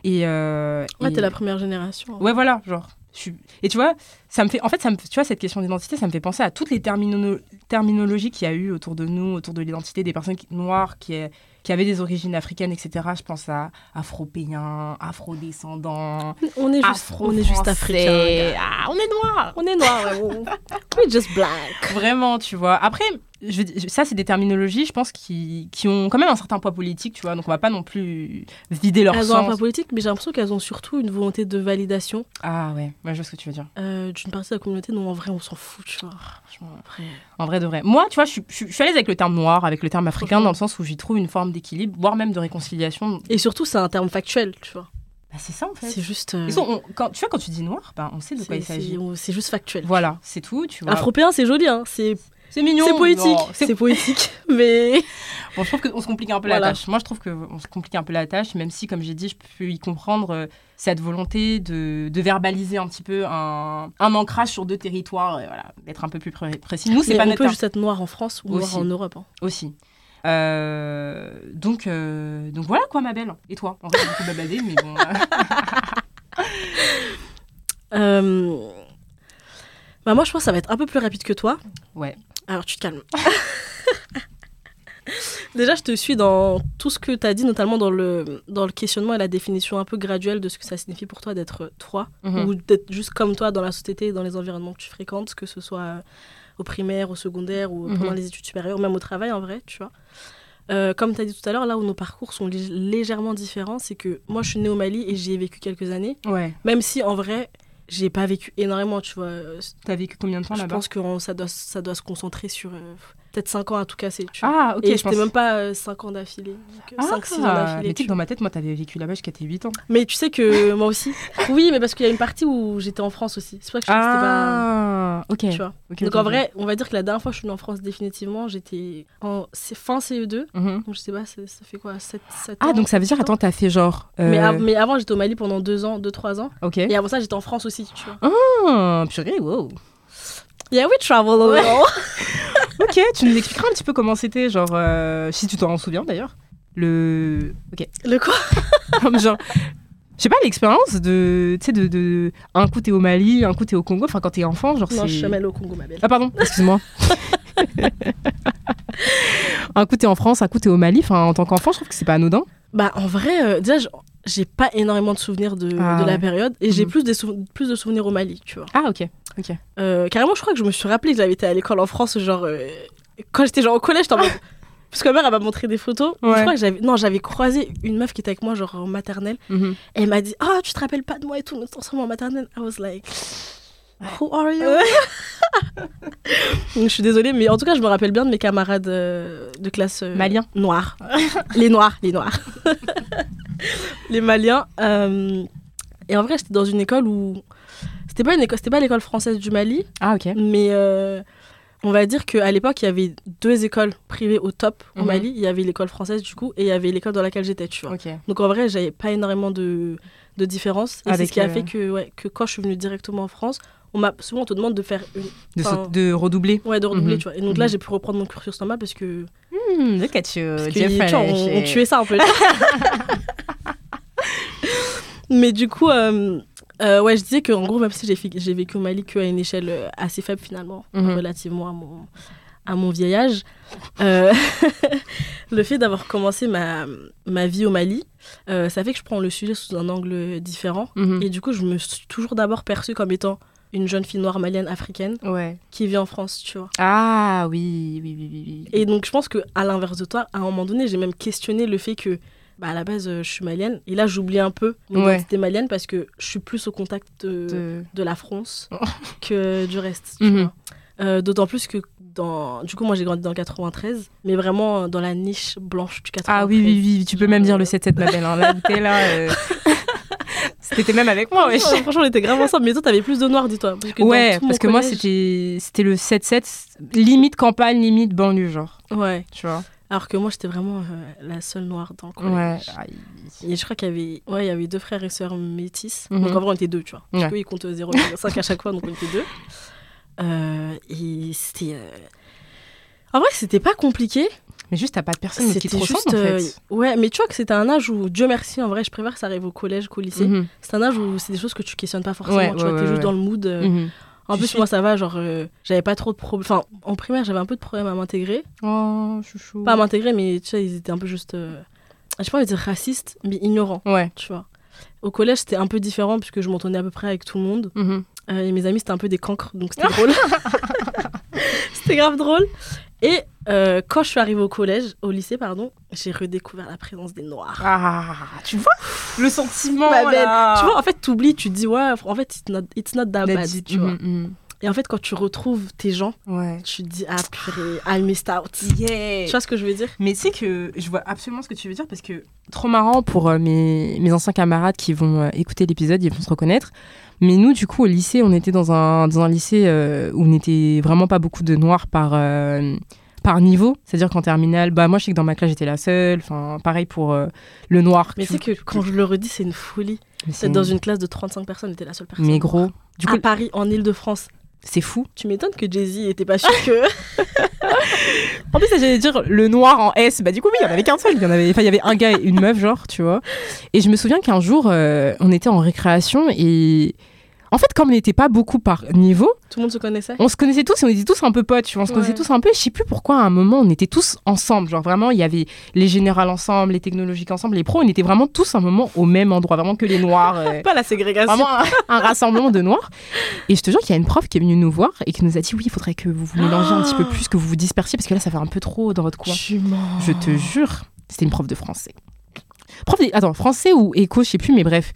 Et, euh, Ouais, et- t'es la première génération. Ouais, voilà, genre. Et tu vois, ça me fait. En fait, ça me... tu vois, cette question d'identité, ça me fait penser à toutes les termino- terminologies qu'il y a eu autour de nous, autour de l'identité des personnes qui- noires qui, qui avaient des origines africaines, etc. Je pense à afro-péens, afro-descendants, On est juste, on est juste. Ah, on est noirs On est on- <laughs> We're just black. Vraiment, tu vois. Après, je, ça, c'est des terminologies, je pense, qui, qui ont quand même un certain poids politique, tu vois. Donc, on va pas non plus vider leur Elles ont un sens. poids politique, mais j'ai l'impression qu'elles ont surtout une volonté de validation Ah ouais, moi, je vois ce que tu veux dire. euh, d'une partie de la communauté dont en vrai on s'en fout, tu vois. Après, En vrai de vrai. Moi, tu vois, je suis, je je suis à l'aise avec le terme noir, avec le terme africain, dans le sens où j'y trouve une forme d'équilibre, voire même de réconciliation. Et surtout, c'est un terme factuel, tu vois. Bah, c'est ça, en fait. C'est juste. euh, on- quand, tu vois, quand tu dis noir, bah, on sait de quoi il s'agit. c'est juste factuel. Voilà, c'est tout, tu vois. Afropéen, c'est joli, hein. C'est C'est mignon. c'est poétique. c'est- poétique. <laughs> Mais. Bon, je trouve qu'on se complique un peu Voilà. la tâche. Moi, je trouve qu'on se complique un peu la tâche, même si, comme j'ai dit, je peux y comprendre euh, cette volonté de, de verbaliser un petit peu un, un ancrage sur deux territoires, et voilà, d'être un peu plus pré- précis. Nous, c'est pas on notre peut terme juste être noir en France ou noir en Europe. hein. aussi. Euh, donc, euh, donc voilà quoi, ma belle. Et toi? En vrai, beaucoup babadé, mais bon. <laughs> Bah moi, je pense que ça va être un peu plus rapide que toi. Ouais. Alors, tu te calmes. <laughs> Déjà, je te suis dans tout ce que tu as dit, notamment dans le, dans le questionnement et la définition un peu graduelle de ce que ça signifie pour toi d'être toi, mhm. ou d'être juste comme toi dans la société et dans les environnements que tu fréquentes, que ce soit au primaire, au secondaire ou Mhm. pendant les études supérieures, ou même au travail en vrai, tu vois. Euh, comme tu as dit tout à l'heure, là où nos parcours sont lég- légèrement différents, c'est que moi, je suis née au Mali et j'y ai vécu quelques années, Ouais. même si en vrai, j'ai pas vécu énormément, tu vois. Euh, T'as vécu combien de temps je là-bas? pense que on- ça doit, ça doit se concentrer sur euh, peut-être 5 ans à tout casser. Tu vois. Ah, ok, et je c'était pense. même pas 5 ans d'affilée. Ah, 5-6 ans d'affilée. mais tu dans ma tête, moi, t'avais vécu là-bas jusqu'à tes 8 ans. Mais tu sais que moi aussi. <laughs> Oui, mais parce qu'il y a une partie où j'étais en France aussi. C'est ça que je Ah, ok. pas. Tu vois. Ok, Donc ok, en ok. vrai, on va dire que la dernière fois que je suis venue en France définitivement, j'étais en fin CE2. Mhm. Donc je sais pas, ça, ça fait quoi 7, ans Ah, donc ça veut dire, attends, t'as fait genre. euh, mais, av- mais avant, j'étais au Mali pendant 2 ans, 2-3 ans. Ok. Et avant ça, j'étais en France aussi, tu vois. Ah, purée, wow. Yeah, we travel a Ouais. little. <laughs> Ok, tu nous expliqueras un petit peu comment c'était, genre, euh, si tu t'en souviens d'ailleurs. Le. Ok. Le quoi? <laughs> Genre. Je sais pas, l'expérience de. Tu sais, de, de. Un coup t'es au Mali, un coup t'es au Congo. Enfin, quand t'es enfant, genre, Non, je suis jamais allée au Congo, ma belle. Ah, pardon, excuse-moi. <laughs> un coup t'es en France, un coup t'es au Mali. Enfin, en tant qu'enfant, je trouve que c'est pas anodin. Bah, en vrai, euh, déjà, j'ai pas énormément de souvenirs de, Ah de la période. Et j'ai plus, des sou- plus de souvenirs au Mali, tu vois. Ah, ok. Ok. Euh, carrément, je crois que je me suis rappelé que j'avais été à l'école en France, genre. euh, quand j'étais genre au collège. <laughs> Parce que ma mère, elle m'a montré des photos. Ouais. Je crois que j'avais. Non, j'avais croisé une meuf qui était avec moi, genre en maternelle. Mhm. Et elle m'a dit Ah, tu te rappelles pas de moi et tout, nous ensemble en maternelle. I was like. Who are you? <laughs> Je suis désolée, mais en tout cas, je me rappelle bien de mes camarades euh, de classe euh, Malien. noirs. <laughs> les noirs, les noirs. les Maliens. euh, et en vrai, j'étais dans une école où. C'était pas une école, c'était pas l'école française du Mali, Ah, ok. mais euh, on va dire qu'à l'époque, il y avait deux écoles privées au top au Mhm. Mali. Il y avait l'école française, du coup, et il y avait l'école dans laquelle j'étais, tu vois. Donc en vrai, j'avais pas énormément de, de différence. Et c'est ce qui a euh, fait que, ouais, que quand je suis venue directement en France, on m'a souvent on te demande de faire une, De, redoubler. ouais, de redoubler, Mhm. tu vois. Et donc là, Mhm. j'ai pu reprendre mon cursus normal parce que, Hmm, look at you, parce que, tu vois, on, on tuait ça un peu. <laughs> Mais du coup, euh, Euh, ouais, je disais qu'en gros, même si j'ai vécu au Mali qu'à une échelle euh, assez faible finalement, Mhm. relativement à mon, à mon vieil âge, euh, <laughs> le fait d'avoir commencé ma, ma vie au Mali, euh, ça fait que je prends le sujet sous un angle différent. Mhm. Et du coup, je me suis toujours d'abord perçue comme étant une jeune fille noire malienne africaine Ouais. qui vit en France, tu vois. Ah oui, oui, oui, oui. oui. Et donc, je pense que à l'inverse de toi, à un moment donné, j'ai même questionné le fait que, bah, à la base, euh, je suis malienne. Et là, j'oublie un peu mon Ouais. identité malienne parce que je suis plus au contact de, De- de la France <laughs> que du reste. tu Mhm. vois. Euh, D'autant plus que, dans... du coup, moi, j'ai grandi dans le 93, mais vraiment euh, dans la niche blanche du 93. Ah oui, oui, oui, tu peux même dire le 7-7, ma belle. Hein. Là t'es là. <laughs> euh, T'étais même avec moi, wesh. Franchement, on était grave ensemble. Mais toi, t'avais plus de noirs, dis-toi. Ouais, parce que moi, collège- c'était le 7-7, limite campagne, limite banlieue, genre. Ouais. Tu vois Alors que moi, j'étais vraiment euh, la seule noire dans le collège. Ouais. Et je crois qu'il y avait, ouais, il y avait deux frères et sœurs métis. Mhm. Donc en vrai, on était deux, tu vois. Parce Ouais. qu'eux, ils comptent 0,5 à chaque fois, donc on était deux. Euh, et c'était. euh, En vrai, c'était pas compliqué. Mais juste, t'as pas de personne qui te ressemble, en fait. Ouais, mais tu vois que c'était un âge où, Dieu merci, en vrai, je préfère que ça arrive au collège qu'au lycée. Mhm. C'est un âge où c'est des choses que tu questionnes pas forcément. Ouais, tu vois, t'es juste dans le mood. Mhm. En plus, suis. moi, ça va, genre, euh, j'avais pas trop de problèmes. Enfin, en primaire, j'avais un peu de problèmes à m'intégrer. Oh, chouchou. Pas à m'intégrer, mais tu sais, ils étaient un peu juste. euh, Je sais pas de dire racistes, mais ignorants, Ouais. tu vois. Au collège, c'était un peu différent puisque je m'entendais à peu près avec tout le monde. Mhm. Euh, et mes amis, c'était un peu des cancres, donc c'était <laughs> drôle. <laughs> c'était grave drôle. Et euh, quand je suis arrivée au collège, au lycée, pardon, j'ai redécouvert la présence des noirs. Ah, tu vois le sentiment là. Tu vois, en fait, t'oublies, tu te dis, ouais, en fait, it's not, it's not that bad, tu vois. Mhm, Et en fait, quand tu retrouves tes gens. Ouais. tu te dis, ah purée, I missed out. Yeah. Tu vois ce que je veux dire? Mais tu sais que je vois absolument ce que tu veux dire parce que trop marrant pour euh, mes, mes anciens camarades qui vont euh, écouter l'épisode, ils vont se reconnaître. Mais nous, du coup, au lycée, on était dans un, dans un lycée euh, où on n'était vraiment pas beaucoup de noirs par, euh, par niveau. C'est-à-dire qu'en terminale, bah, moi, je sais que dans ma classe, j'étais la seule. Enfin, pareil pour euh, le noir. Mais sais que quand je le redis, c'est une folie. C'est dans une classe de 35 personnes, t'es la seule personne. Mais gros, du coup, à Paris, en Ile-de-France. c'est fou. Tu m'étonnes que Jay-Z était pas sûr que. <laughs> En plus, j'allais dire le noir en S. Bah, du coup, oui, il y en avait qu'un seul. Il y, en avait... enfin, il y avait un gars et une meuf, genre, tu vois. Et je me souviens qu'un jour, euh, on était en récréation et. En fait, comme on n'était pas beaucoup par niveau, Tout le monde se connaissait. on se connaissait tous et on était tous un peu potes, tu vois. On se connaissait tous un peu. Je sais plus pourquoi, à un moment, on était tous ensemble. Genre, vraiment, il y avait les générales ensemble, les technologiques ensemble, les pros. On était vraiment tous un moment au même endroit. Vraiment que les noirs. euh, <laughs> Pas la ségrégation. Vraiment un, un rassemblement de noirs. Et je te jure qu'il y a une prof qui est venue nous voir et qui nous a dit oui, il faudrait que vous vous mélangez un petit peu plus, que vous vous dispersiez parce que là, ça fait un peu trop dans votre coin. Je te jure, c'était une prof de français. Prof de- Attends, français ou éco, je sais plus, mais bref.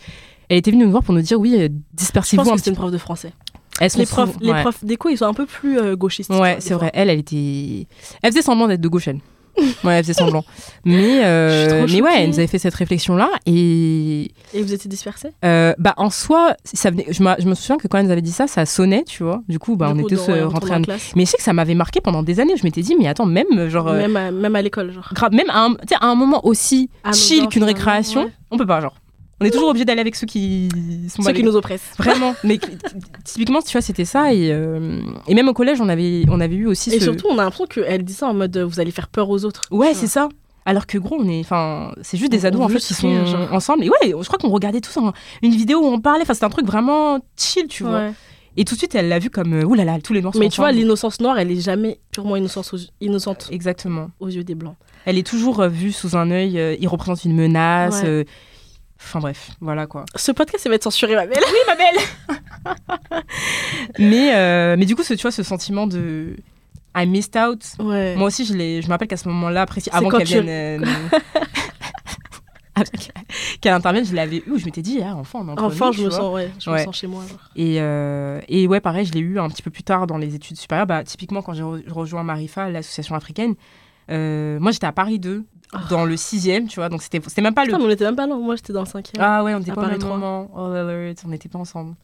Elle était venue nous voir pour nous dire oui, euh, Je dispersez-vous pense que c'était une prof de français. Elles Les profs, souvent- les ouais. profs d'éco, ils sont un peu plus euh, gauchistes. Ouais, c'est vrai. Elle, elle était. Elle faisait semblant d'être de gauche, elle. <laughs> Ouais, elle faisait semblant. Mais, euh, mais ouais, elle nous avait fait cette réflexion-là. Et Et vous étiez dispersés? Euh, bah, en soi, ça venait... je, me souviens que quand elle nous avait dit ça, ça sonnait, tu vois. Du coup, bah, Du on coup, était tous ouais, rentrés en classe. Mais je sais que ça m'avait marqué pendant des années. Je m'étais dit, mais attends, même, genre. Même, à, même à l'école, genre. grave, même à un, à moment aussi chill qu'une récréation, ouais. on peut pas, genre. On est toujours obligé d'aller avec ceux qui sont Ceux qui nous oppressent. Vraiment. <laughs> Mais typiquement, tu vois, c'était ça. Et, euh, et même au collège, on avait, on avait eu aussi Et ce. surtout, on a l'impression qu'elle dit ça en mode vous allez faire peur aux autres. Ouais, c'est ça. Alors que gros, on est, enfin, c'est juste des ados on en fait qui sont genre. ensemble. Et ouais, je crois qu'on regardait tous une vidéo où on parlait. Enfin, c'était un truc vraiment chill, tu vois. Ouais. Et tout de suite, elle l'a vu comme, euh, là, tous les noirs sont Mais tu vois, l'innocence noire, elle est jamais purement innocente aux, innocente Exactement. aux yeux des blancs. Elle est toujours euh, vue sous un œil. euh, il représente une menace. Ouais. Enfin bref, voilà quoi. Ce podcast, il va être censuré, ma belle. Oui, ma belle. <laughs> mais euh, mais du coup, ce, tu vois, ce sentiment de I missed out. Ouais. Moi aussi, je. Je me rappelle qu'à ce moment-là, avant qu'elle tu- vienne. euh, <laughs> qu'elle- intervienne, je l'avais eu. Je m'étais dit, ah, enfin, on Enfin, je me sens, ouais, je Ouais. me sens chez moi. Genre. Et, euh, et ouais, pareil, je l'ai eu un petit peu plus tard dans les études supérieures. Bah, typiquement, quand j'ai re- rejoint Marifa, l'association africaine, euh, moi j'étais à Paris 2, Ah. dans le 6e, tu vois, donc c'était c'était même pas le. Putain, mais on était même pas là. Moi, j'étais dans le cinquième. Ah ouais, on était pas Paris même 3. moment. Oh alert, on n'était pas ensemble.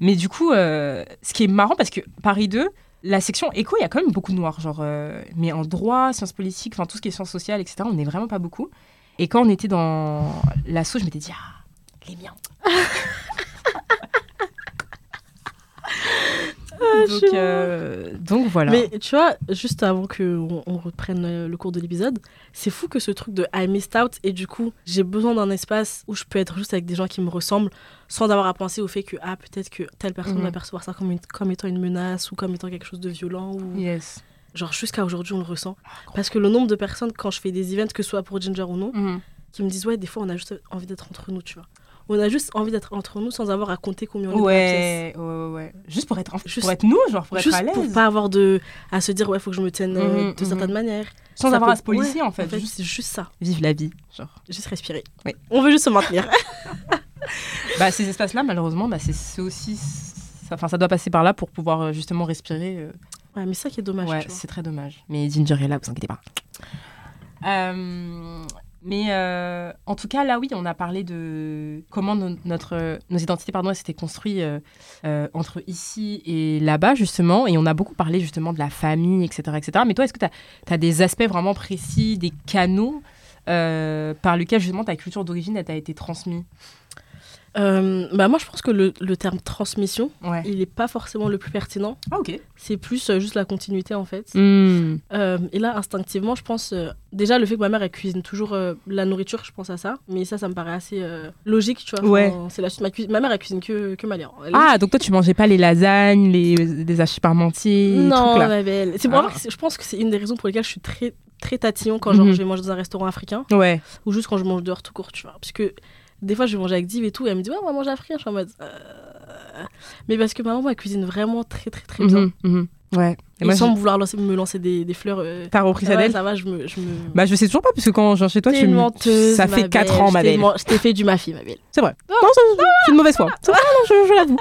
Mais du coup, euh, ce qui est marrant, parce que Paris 2, la section éco, il y a quand même beaucoup de noirs. Genre, euh, mais en droit, sciences politiques, enfin tout ce qui est sciences sociales, etc., on n'est vraiment pas beaucoup. Et quand on était dans l'assaut, je m'étais dit, ah, les miens. <laughs> donc, suis euh, donc voilà. Mais tu vois, juste avant qu'on on reprenne euh, le cours de l'épisode, c'est fou que ce truc de I missed out et du coup, j'ai besoin d'un espace où je peux être juste avec des gens qui me ressemblent sans avoir à penser au fait que ah, peut-être que telle personne Mhm. va percevoir ça comme, une- comme étant une menace ou comme étant quelque chose de violent ou Yes. genre jusqu'à aujourd'hui on le ressent. Parce que le nombre de personnes quand je fais des events, que ce soit pour Ginger ou non, Mhm. qui me disent ouais, des fois on a juste envie d'être entre nous, tu vois. On a juste envie d'être entre nous sans avoir à compter combien on est dans la pièce. Ouais, ouais, ouais, ouais. Juste pour être, en- Juste- pour être nous, genre pour être Juste à l'aise. pour pas avoir de à se dire ouais faut que je me tienne euh, Mhm, de certaines mhm. manières Sans Ça avoir peut- à se policier, ouais, en fait. Juste c'est juste ça vivre la vie. Genre. juste respirer Oui. on veut juste se maintenir <laughs> <laughs> Bah, ces espaces-là, malheureusement, bah, c'est aussi. ça- Enfin, ça doit passer par là pour pouvoir euh, justement respirer. euh, ouais mais ça qui est dommage ouais, c'est très dommage. Mais Ginger est là, vous inquiétez pas. Euh, mais euh, en tout cas, là, oui, on a parlé de comment no- notre, nos identités s'étaient construites euh, euh, entre ici et là-bas, justement. Et on a beaucoup parlé justement de la famille, etc. etc. Mais toi, est-ce que tu as, des aspects vraiment précis, des canaux par lesquels justement ta culture d'origine t'a été transmise? Euh, bah moi je pense que le, le terme transmission Ouais. il est pas forcément le plus pertinent Ah, ok. c'est plus euh, juste la continuité en fait Hmm. Euh, et là instinctivement je pense déjà le fait que ma mère elle cuisine toujours la nourriture je pense à ça mais ça ça me paraît assez logique tu vois Ouais. C'est la ma, cuisine- ma mère elle cuisine que, que malien Elle- Ah, donc toi, tu mangeais pas les lasagnes, les, les hachis parmentiers, non c'est pour Ah. je pense que c'est une des raisons pour lesquelles je suis très très tatillon quand genre, Mhm. je vais manger dans un restaurant africain Ouais. ou juste quand je mange dehors tout court, tu vois. Parce que des fois, je vais manger avec Div et tout, et elle me dit, ouais, on va manger africain. Je suis en mode. euh, Mais parce que ma maman, elle cuisine vraiment très, très, très bien. Mhm, mhm. Ouais. Et Et moi, sans je- vouloir lancer, me lancer des, des fleurs. euh, t'as repris ça, va, d'elle ça va, je me. Je me... Bah, je sais toujours pas, parce que quand je viens chez toi, tu menteuse, ça fait 4 belle. ans, ma belle. Je t'ai fait du ma fille, ma belle. C'est vrai. Non, c'est une mauvaise foi. Vrai, non, je, je l'avoue.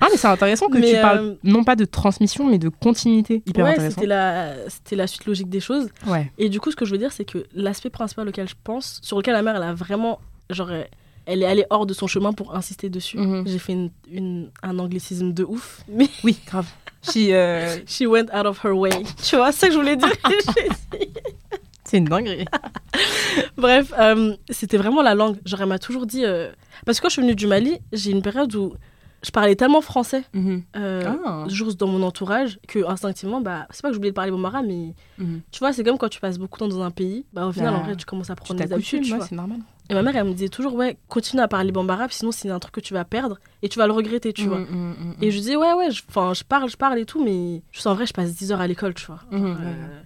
Ah, mais c'est intéressant que Mais, tu euh, parles non pas de transmission, mais de continuité. Hyper ouais, intéressant. c'était la, c'était la suite logique des choses. Ouais. Et du coup, ce que je veux dire, c'est que l'aspect principal auquel je pense, sur lequel la mère, elle a vraiment. Genre, elle- est allée hors de son chemin pour insister dessus. Mhm. J'ai fait une, une- un anglicisme de ouf. Mais Oui, grave. She, euh, she went out of her way. <laughs> Tu vois, c'est ça que je voulais dire. <laughs> c'est une dinguerie. Bref, euh, c'était vraiment la langue. Genre, elle m'a toujours dit. euh, Parce que quand je suis venue du Mali, j'ai une période où je parlais tellement français, Ah. juste dans mon entourage, que instinctivement, bah, c'est pas que j'oubliais de parler bambara, mais Mhm. tu vois, c'est comme quand tu passes beaucoup de temps dans un pays, bah, au final, Bah, en vrai, tu commences à Tu prendre des habitudes. c'est normal. Et ma mère, elle me disait toujours, ouais, continue à parler bambara, sinon, c'est un truc que tu vas perdre et tu vas le regretter, tu vois. Mhm, mhm, mhm. Et je disais, ouais, ouais, je, 'fin, je parle, je parle et tout, mais juste en vrai, je passe 10 heures à l'école, tu vois. Euh,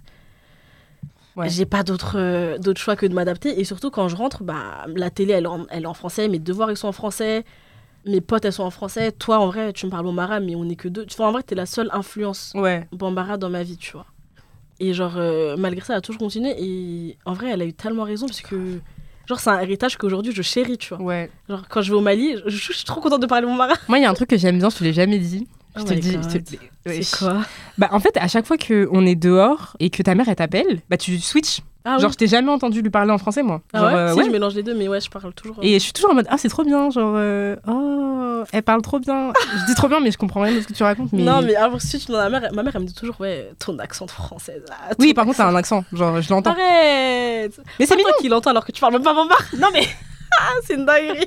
Ouais. J'ai pas d'autre euh, choix que de m'adapter. Et surtout, quand je rentre, bah, la télé, elle est, en, elle est en français, mes devoirs, ils sont en français, mes potes, elles sont en français. Toi, en vrai, tu me parles bambara, mais on est que deux. Tu vois, en vrai, t'es la seule influence Ouais. bambara dans ma vie, tu vois. Et genre, euh, malgré ça, elle a toujours continué. Et en vrai, elle a eu tellement raison, parce que, genre, c'est un héritage qu'aujourd'hui, je chéris, tu vois. Ouais. Genre, quand je vais au Mali, je, je suis trop contente de parler bambara. Moi, il y a un truc que j'aime bien, je te l'ai jamais dit. Je Oh te dis. God. je te- ouais, C'est quoi? Bah, en fait, à chaque fois qu'on est dehors et que ta mère, elle t'appelle, bah, tu switches. Ah oui. Genre, je t'ai jamais entendu lui parler en français, moi. Ah Genre, ouais, euh, Si, ouais. je mélange les deux, mais ouais, je parle toujours. euh, Et je suis toujours en mode, ah, c'est trop bien. Genre, euh, oh, elle parle trop bien. <laughs> je dis trop bien, mais je comprends rien de ce que tu racontes. Mais... Non, mais alors, si tu ma mère, ma mère, elle me dit toujours, ouais, ton accent de française. ah, Oui, par contre, t'as un accent. Genre, je l'entends. Arrête Mais C'est mignon. toi qui l'entends alors que tu parles même pas bambara. Non, mais. <laughs> <laughs> Ah, c'est une dinguerie.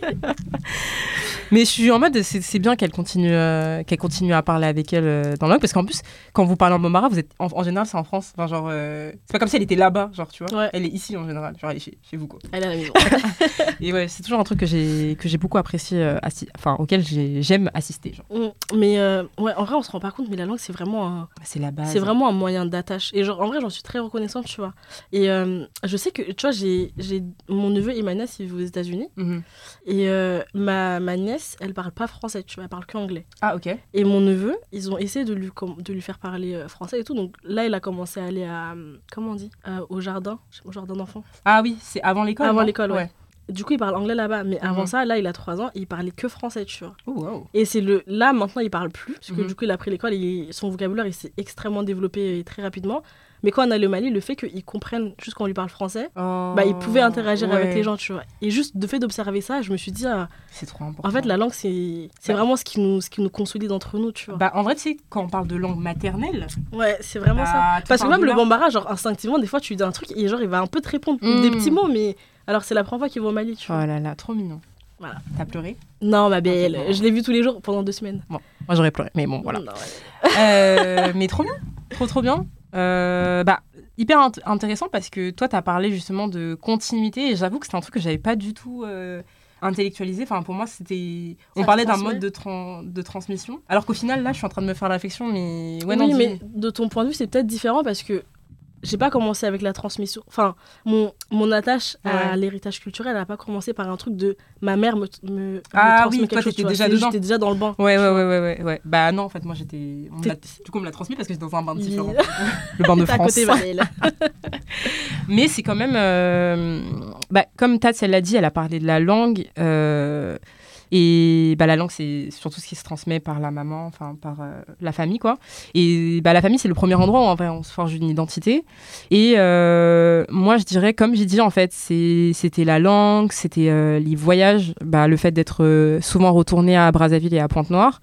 Mais je suis en mode, c'est bien qu'elle continue, euh, qu'elle continue à parler avec elle euh, dans la langue, parce qu'en plus, quand vous parlez en bambara, vous êtes en, en général, c'est en France. Enfin, genre, euh, c'est pas comme si elle était là-bas, genre, tu vois. Ouais. Elle est ici en général. Genre, elle est chez, chez vous, quoi. Elle est à la maison. <laughs> Et ouais, c'est toujours un truc que j'ai que j'ai beaucoup apprécié, enfin, auquel j'ai- j'aime assister. Genre. Mm, mais ouais, en vrai, on se rend pas compte, mais la langue, c'est vraiment un. C'est la base. C'est vraiment un moyen d'attache. Et genre, en vrai, j'en suis très reconnaissante, tu vois. Et je sais que, tu vois, j'ai j'ai mon neveu et ma nièce, ils vivent Mhm. Et euh, ma, ma nièce, elle parle pas français, tu vois, elle parle que anglais. Ah, ok. Et mon neveu, ils ont essayé de lui, de lui faire parler euh, français et tout. Donc là, il a commencé à aller à. Comment on dit Euh, Au jardin, au jardin d'enfants. Ah oui, c'est avant l'école. Avant l'école, ouais. Du coup, il parle anglais là-bas. Mais avant Mhm. ça, là, il a 3 ans, il parlait que français, tu vois. Oh, wow. Et c'est le. Là, maintenant, il parle plus. Parce que Mhm. du coup, il a pris l'école et son vocabulaire, il s'est extrêmement développé très rapidement. Mais quand on allait au Mali, le fait qu'ils comprennent juste quand on lui parle français, bah, il pouvait interagir avec Oh, les gens, tu vois. Et juste de fait d'observer ça, je me suis dit, ah, C'est trop important. en fait, la langue, c'est c'est Bah. vraiment ce qui, nous, ce qui nous consolide entre nous, tu vois. Bah, en vrai, tu sais, quand on parle de langue maternelle, ouais, c'est vraiment ça. bah, tout Parce que même le bambara, genre instinctivement, des fois tu lui dis un truc et genre il va un peu te répondre Mm. des petits mots, mais alors c'est la première fois qu'il va au Mali, tu Oh vois. là là, trop mignon. Voilà. T'as pleuré? Non, ma belle, bon. je l'ai vu tous les jours pendant deux semaines. Bon. Moi, j'aurais pleuré. Mais bon, voilà. Non, ouais. Euh, mais trop bien. Trop, trop bien. Euh, bah, hyper int- intéressant parce que toi, tu as parlé justement de continuité et j'avoue que c'est un truc que j'avais pas du tout euh, intellectualisé. Enfin, pour moi, c'était. On parlait d'un mode de, tran- de transmission. Alors qu'au final, là, je suis en train de me faire la réflexion, mais. Ouais, oui, mais de ton point de vue, c'est peut-être différent parce que j'ai pas commencé avec la transmission. Enfin, mon, mon attache à l'héritage culturel, elle a pas commencé par un truc de ma mère me, me, me Ah transmet oui, quelque toi, t'étais déjà dedans. J'étais déjà dans le bain. Ouais, ouais, ouais, ouais, ouais, ouais. Bah non, en fait, moi, j'étais. me Du coup, on me l'a transmis parce que j'étais dans un bain différent. <laughs> Le bain de T'es à France. côté. <laughs> Mais c'est quand même. euh, bah, comme Tats, elle l'a dit, elle a parlé de la langue. euh, et bah, la langue, c'est surtout ce qui se transmet par la maman, enfin par euh, la famille, quoi. Et bah, la famille, c'est le premier endroit où en vrai, on se forge une identité. Et euh, moi, je dirais, comme j'ai dit, en fait, c'était la langue, c'était euh, les voyages, bah, le fait d'être souvent retourné à Brazzaville et à Pointe-Noire.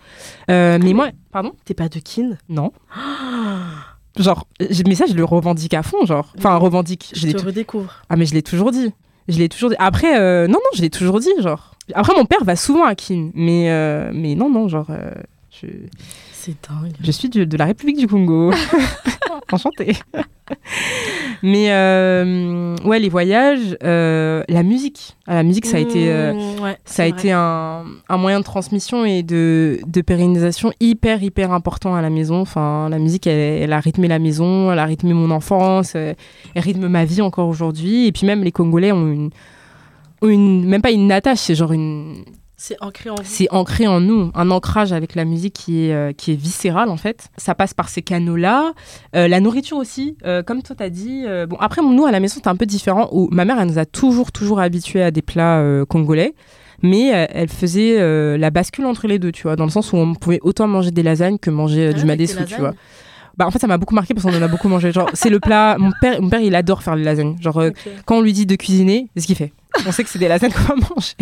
Euh, mais oui. moi, pardon? T'es pas de kin? Non. <gasps> Genre, mais ça, je le revendique à fond, genre. Enfin, revendique. Je Je te redécouvre. ah, mais je l'ai toujours dit. Je l'ai toujours dit. Après, non, non, je l'ai toujours dit, genre. Après, mon père va souvent à Kin, mais, euh, mais non, non, genre, euh, je, C'est dingue. je suis de la République du Congo. <laughs> Enchantée. <laughs> mais euh, ouais, les voyages, la musique. Ah, la musique, ça a été. Mmh, ouais, ça a été un, un moyen de transmission et de, de pérennisation hyper, hyper important à la maison. Enfin, la musique, elle, elle a rythmé la maison, elle a rythmé mon enfance, elle rythme ma vie encore aujourd'hui. Et puis même, les Congolais ont une, une même pas une attache, c'est genre une... C'est ancré en vous. C'est ancré en nous, un ancrage avec la musique qui est, euh, qui est viscéral en fait. Ça passe par ces canaux-là. Euh, la nourriture aussi, euh, comme toi t'as dit. euh, bon, après, nous à la maison, c'est un peu différent. Où ma mère, elle nous a toujours, toujours habitués à des plats congolais. Mais elle faisait la bascule entre les deux, tu vois, dans le sens où on pouvait autant manger des lasagnes que manger euh, du madessou, tu vois. Bah, en fait, ça m'a beaucoup marqué parce qu'on en a beaucoup mangé. Genre, c'est le plat. Mon père, mon père, il adore faire les lasagnes. Genre, euh, quand on lui dit de cuisiner, c'est ce qu'il fait. On sait que c'est des lasagnes qu'on va manger.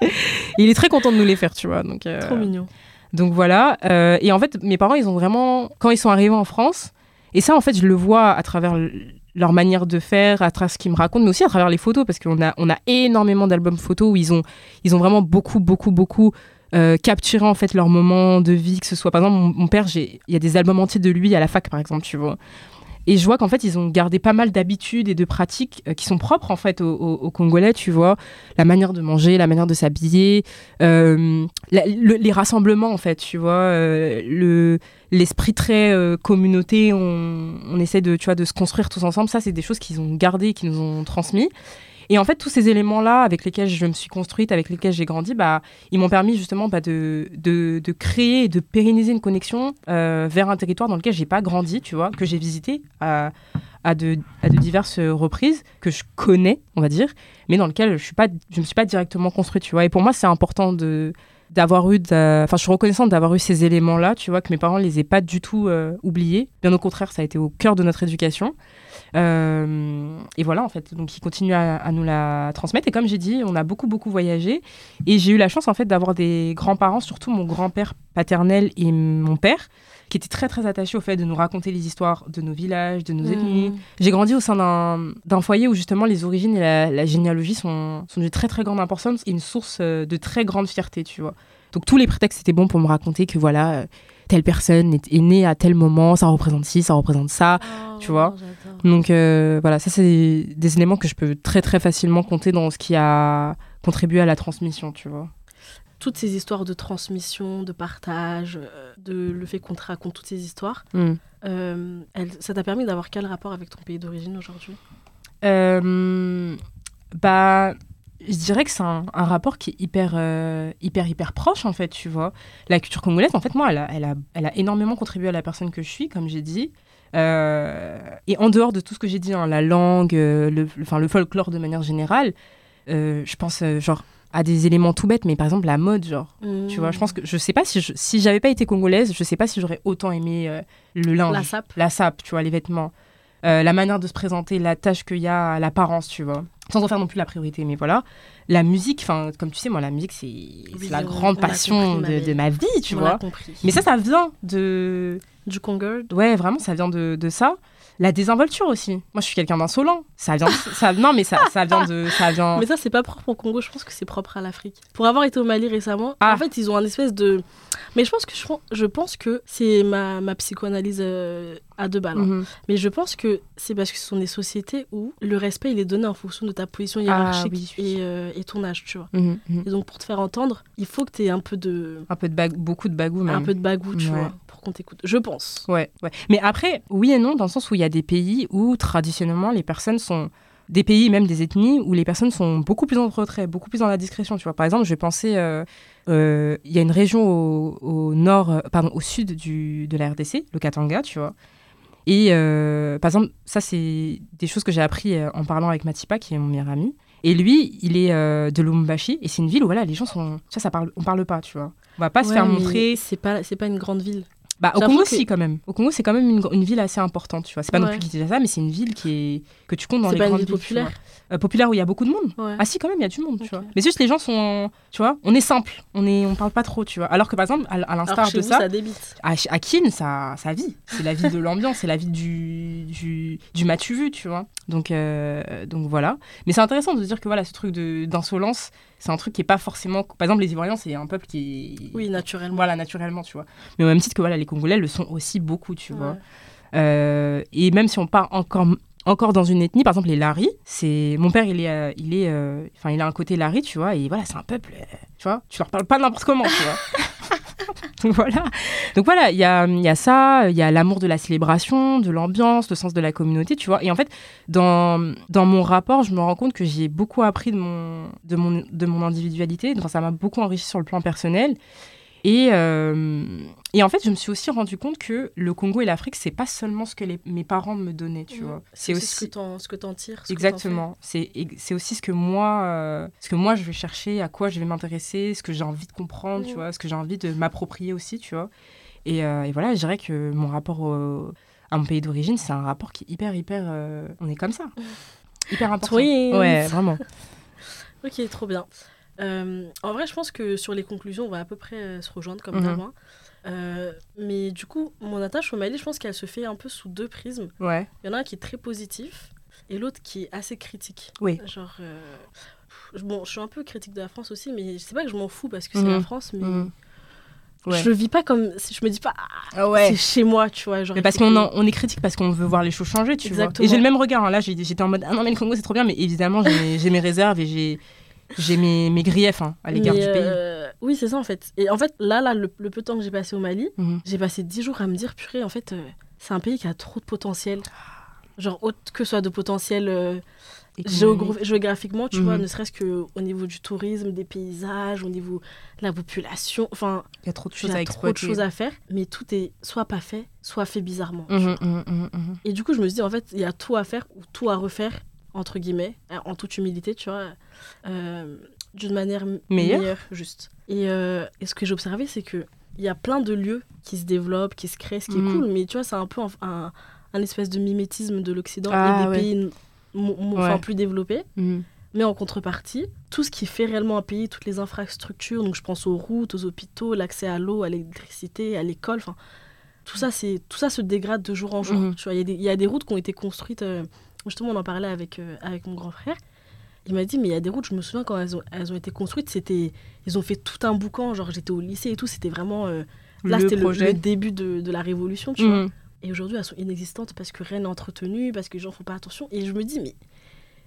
<laughs> il est très content de nous les faire, tu vois. Donc, euh, Trop mignon. donc voilà. Euh, et en fait, mes parents, ils ont vraiment, quand ils sont arrivés en France, et ça, en fait, je le vois à travers leur manière de faire, à travers ce qu'ils me racontent, mais aussi à travers les photos, parce qu'on a, on a énormément d'albums photos où ils ont, ils ont vraiment beaucoup, beaucoup, beaucoup euh, capturé en fait leur moment de vie, que ce soit, par exemple, mon, mon père, j'ai, il y a des albums entiers de lui à la fac, par exemple, tu vois. Et je vois qu'en fait, ils ont gardé pas mal d'habitudes et de pratiques euh, qui sont propres en fait aux, Congolais, tu vois. La manière de manger, la manière de s'habiller, euh, les rassemblements en fait, tu vois. euh, le, l'esprit très communauté, on, essaie de, tu vois, de se construire tous ensemble. Ça, c'est des choses qu'ils ont gardées, qu'ils nous ont transmis. Et en fait, tous ces éléments-là avec lesquels je me suis construite, avec lesquels j'ai grandi, bah, ils m'ont permis justement bah, de, de, de créer et de pérenniser une connexion euh, vers un territoire dans lequel j'ai pas grandi, tu vois, que j'ai visité à, à, de, à de diverses reprises, que je connais, on va dire, mais dans lequel je je me suis pas directement construite, tu vois. Et pour moi, c'est important de d'avoir eu, enfin, je suis reconnaissante d'avoir eu ces éléments-là, tu vois, que mes parents les aient pas du tout euh, oubliés. Bien au contraire, ça a été au cœur de notre éducation. Euh, et voilà, en fait, donc ils continuent à, à nous la transmettre. Et comme j'ai dit, on a beaucoup, beaucoup voyagé. Et j'ai eu la chance, en fait, d'avoir des grands-parents, surtout mon grand-père paternel et mon père, qui étaient très, très attachés au fait de nous raconter les histoires de nos villages, de nos ethnies. Mmh. J'ai grandi au sein d'un foyer où justement les origines et la, la généalogie sont, sont de très très grande importance et une source euh, de très grande fierté, tu vois. Donc tous les prétextes étaient bons pour me raconter que voilà, euh, telle personne est, est née à tel moment, ça représente ci, ça représente ça. Oh, tu vois. Donc euh, voilà, ça c'est des, des éléments que je peux très très facilement compter dans ce qui a contribué à la transmission, tu vois. Toutes ces histoires de transmission, de partage, euh, de le fait qu'on te raconte toutes ces histoires, Mm. euh, elle- ça t'a permis d'avoir quel rapport avec ton pays d'origine aujourd'hui? Euh, bah, je dirais que c'est un, un rapport qui est hyper, euh, hyper, hyper proche, en fait, tu vois. La culture congolaise, en fait, moi, elle a, elle a, elle a énormément contribué à la personne que je suis, comme j'ai dit. Et en dehors de tout ce que j'ai dit, hein, la langue, le, le- folklore de manière générale, je pense, genre, à des éléments tout bêtes, mais par exemple, la mode, genre. Tu vois, je pense que je sais pas si je, si j'avais pas été congolaise, je sais pas si j'aurais autant aimé euh, le linge La sape. la sape, tu vois, les vêtements, euh, la manière de se présenter, la tâche qu'il y a, l'apparence, tu vois. Sans en faire non plus la priorité, mais voilà. la musique, enfin, comme tu sais, moi, la musique, c'est la grande passion compris, ma de, ma vie, tu On vois. compris. Mais ça, ça vient de. Du Congo. Ouais, vraiment, ça vient de, de ça. La désinvolture aussi. Moi, je suis quelqu'un d'insolent. Ça vient. <laughs> ça, non, mais ça, ça vient de. Ça vient. Mais ça, c'est pas propre au Congo, je pense que c'est propre à l'Afrique. Pour avoir été au Mali récemment, Ah. en fait, ils ont un espèce de. Mais je pense que je, je pense que c'est ma, ma psychoanalyse euh, à deux balles. hein. Mhm. Mais je pense que c'est parce que ce sont des sociétés où le respect, il est donné en fonction de ta position Ah, hiérarchique oui, oui. Et, euh, et ton âge, tu vois. Mhm, mhm. Et donc, pour te faire entendre, il faut que tu aies un peu de. Un peu de beaucoup de bagou même. Un peu de bagou, tu Ouais. vois, pour qu'on t'écoute. Je pense. Ouais, ouais. Mais après, oui et non, dans le sens où il y a des pays où traditionnellement les personnes sont. Des pays, même des ethnies, où les personnes sont beaucoup plus en retrait, beaucoup plus dans la discrétion. Tu vois. Par exemple, je vais penser. euh, euh, Il y a une région au, au nord, euh, pardon, au sud du, de la RDC, le Katanga, tu vois. Et par exemple, ça, c'est des choses que j'ai appris en parlant avec Matipa, qui est mon meilleur ami. Et lui, il est de Lumumbashi, et c'est une ville où voilà, les gens sont. Ça, ça parle, on parle pas, tu vois. On va pas se faire montrer. C'est pas, c'est pas une grande ville. Bah, au Congo, que- si, quand même. Au Congo, c'est quand même une, une ville assez importante, tu vois. C'est pas non plus Kinshasa, mais c'est une ville qui est... que tu comptes dans les pas une grandes ville villes, tu populaire. Euh, populaire où il y a beaucoup de monde. Ouais. Ah si, quand même, il y a du monde, tu vois. Mais juste, les gens sont... Tu vois, on est simple. On est, on parle pas trop, tu vois. Alors que, par exemple, à, à l'instar de vous, ça, ça débite. à, à Kin, ça, ça vit. C'est la ville de l'ambiance, c'est la ville du, du, du m'as-tu vu, tu vois. Donc, euh, donc voilà. Mais c'est intéressant de se dire que voilà, ce truc de- d'insolence, c'est un truc qui est pas forcément... Par exemple, les Ivoiriens, c'est un peuple qui. Oui, naturellement. Voilà, naturellement, tu vois. Mais au même titre que voilà, les Congolais le sont aussi beaucoup, tu vois. Euh, et même si on part encore, encore dans une ethnie, par exemple les Lari, c'est mon père, il est, euh, il est, euh, enfin il a un côté Lari, tu vois, et voilà, c'est un peuple, tu vois, tu leur parles pas n'importe comment, tu vois. <laughs> Donc <laughs> voilà. Donc voilà, il y a, ça, il y a l'amour de la célébration, de l'ambiance, le sens de la communauté, tu vois. Et en fait, dans, dans mon rapport, je me rends compte que j'ai beaucoup appris de mon, de mon, de mon individualité. Enfin, ça m'a beaucoup enrichi sur le plan personnel. Et, euh, et en fait, je me suis aussi rendu compte que le Congo et l'Afrique, c'est pas seulement ce que les- mes parents me donnaient, tu vois. C'est aussi ce que t'en, tires. ce Exactement. C'est aussi ce que moi, euh, ce que moi je vais chercher, à quoi je vais m'intéresser, ce que j'ai envie de comprendre, tu vois, ce que j'ai envie de m'approprier aussi, tu vois. Et, euh, et voilà, je dirais que mon rapport au- à mon pays d'origine, c'est un rapport qui est hyper, hyper. on est comme ça. Hyper important. Twins. Ouais, vraiment. <laughs> Ok, trop bien. Euh, en vrai, je pense que sur les conclusions, on va à peu près euh, se rejoindre comme Mhm. d'hab, hein. Euh, mais du coup, mon attache au Mali, je pense qu'elle se fait un peu sous deux prismes. Ouais. Il y en a un qui est très positif et l'autre qui est assez critique. Oui. Genre, bon, je suis un peu critique de la France aussi, mais c'est pas que je m'en fous parce que c'est Mhm. la France, mais Mhm. Ouais. je le vis pas comme. Je me dis pas, ah, Ah ouais. c'est chez moi, tu vois. Genre, Mais parce qu'on on est critique parce qu'on veut voir les choses changer, tu vois. Exactement. Et j'ai le même regard. hein. Là, j'étais en mode ah non mais le Congo c'est trop bien, mais évidemment j'ai mes réserves et j'ai j'ai mes, mes griefs hein, à l'égard du pays. euh, oui, c'est ça en fait. Et en fait, là, là le, le peu de temps que j'ai passé au Mali, Mhm. j'ai passé dix jours à me dire, purée, en fait, euh, c'est un pays qui a trop de potentiel. Genre, autre que ce soit de potentiel euh, géogra- géographiquement, tu Mhm. vois, ne serait-ce qu'au niveau du tourisme, des paysages, au niveau de la population. Enfin, Il y a trop de choses à a trop de exploiter. choses à faire, mais tout est soit pas fait, soit fait bizarrement. Mhm, mhm, mhm, mhm. Et du coup, je me suis dit, en fait, il y a tout à faire ou tout à refaire, entre guillemets, hein, en toute humilité, tu vois, euh, d'une manière Meilleure. meilleure, juste. Et, euh, et ce que j'ai observé, c'est que il y a plein de lieux qui se développent, qui se créent, ce qui Mhm. est cool, mais tu vois, c'est un peu un, un- un espèce de mimétisme de l'Occident Ah, et des ouais. pays Ouais. plus développés. Mhm. Mais en contrepartie, tout ce qui fait réellement un pays, toutes les infrastructures, donc je pense aux routes, aux hôpitaux, l'accès à l'eau, à l'électricité, à l'école, enfin, tout ça, c'est tout ça se dégrade de jour en jour. Tu vois, il y, a des- il y a des routes qui ont été construites. euh, justement, on en parlait avec, euh, avec mon grand frère. Il m'a dit, mais il y a des routes, je me souviens quand elles ont, elles ont été construites, c'était, ils ont fait tout un boucan, genre j'étais au lycée et tout, c'était vraiment, euh, là le c'était le, début de, de la révolution, tu vois. Mhm. Et aujourd'hui, elles sont inexistantes parce que rien n'est entretenu, parce que les gens font pas attention. Et je me dis, mais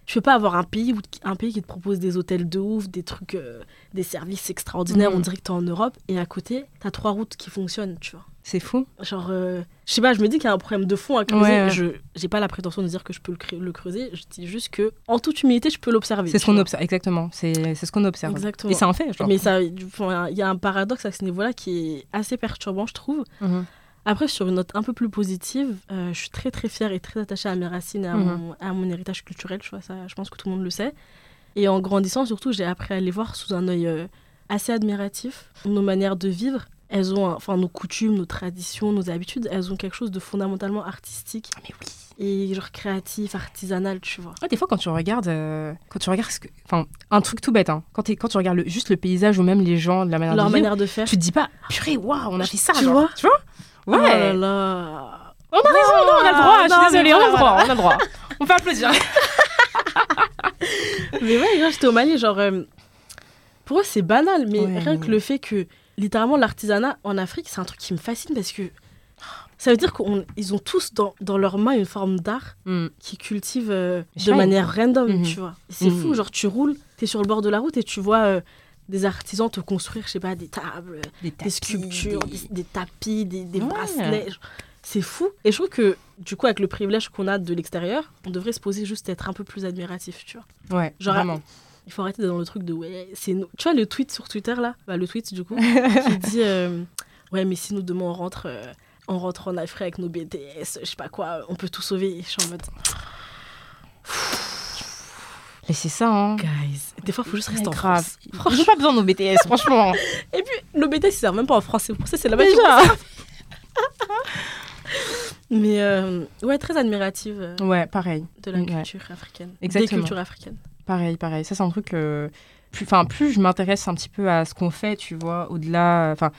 tu peux pas avoir un pays, où, un pays qui te propose des hôtels de ouf, des trucs, euh, des services extraordinaires, Mhm. on dirait que t'es en Europe, et à côté, t'as trois routes qui fonctionnent, tu vois. C'est fou. Genre, euh, je sais pas, je me dis qu'il y a un problème de fond à creuser. Ouais. Je j'ai pas la prétention de dire que je peux le, creu- le creuser, je dis juste que, en toute humilité, je peux l'observer. C'est ce qu'on observe, exactement. C'est ce qu'on observe. Exactement. Et c'est un fait, genre. Mais ça, il y a un paradoxe à ce niveau-là qui est assez perturbant, je trouve. Mhm. Après, sur une note un peu plus positive, euh, je suis très très fière et très attachée à mes racines et à, Mhm. mon, à mon héritage culturel. Tu vois, ça, je pense que tout le monde le sait. Et en grandissant, surtout, j'ai appris à les voir sous un œil euh, assez admiratif. Nos manières de vivre, elles ont, enfin, nos coutumes, nos traditions, nos habitudes, elles ont quelque chose de fondamentalement artistique mais oui. et genre créatif, artisanal, tu vois. Ouais, des fois, quand tu regardes, euh, quand tu regardes, enfin, un truc tout bête, hein, quand, quand tu regardes le- juste le paysage ou même les gens, de la manière Leur de vivre, manière de faire. tu te dis pas, purée, waouh, on a fait ça, Tu genre. vois tu vois Oh là Ouais. là. On a raison, non, on a le droit. Je suis désolée, on a le droit, on a le droit. On fait applaudir. <laughs> Mais ouais, j'étais au Mali, genre, euh, pour eux, c'est banal, mais Ouais. rien que le fait que, littéralement, l'artisanat en Afrique, c'est un truc qui me fascine parce que ça veut dire qu'ils ont tous dans, dans leurs mains une forme d'art Mm. qui cultive euh, de manière random, Mhm. tu vois. C'est Mhm. fou, genre, tu roules, t'es sur le bord de la route et tu vois euh, des artisans te construire, je sais pas, des tables, des sculptures, des, des tapis, des, des Ouais. bracelets. C'est fou. Et je trouve que, du coup, avec le privilège qu'on a de l'extérieur, on devrait se poser juste être un peu plus admiratif, tu vois. Ouais, Genre, vraiment. Il faut arrêter d'être dans le truc de ouais, c'est nous. Tu vois le tweet sur Twitter là? Bah, Le tweet du coup, <laughs> qui dit euh, Ouais, mais si nous demain on rentre, euh, on rentre en Afrique avec nos BTS, je sais pas quoi, on peut tout sauver. Je suis en mode Mais c'est ça, hein. Guys, des fois, il faut juste rester en grave. France. Ils n'ont pas besoin de nos BTS, franchement. <laughs> Et puis, le BTS, ils servent même pas en français. Pour ça, c'est là-bas. Déjà. <laughs> Mais euh, ouais, très admirative euh, Ouais, pareil. de la Ouais. culture africaine. Exactement. Des cultures africaines. Pareil, pareil. Ça, c'est un truc. euh, plus, enfin, plus je m'intéresse un petit peu à ce qu'on fait, tu vois, au-delà. Enfin,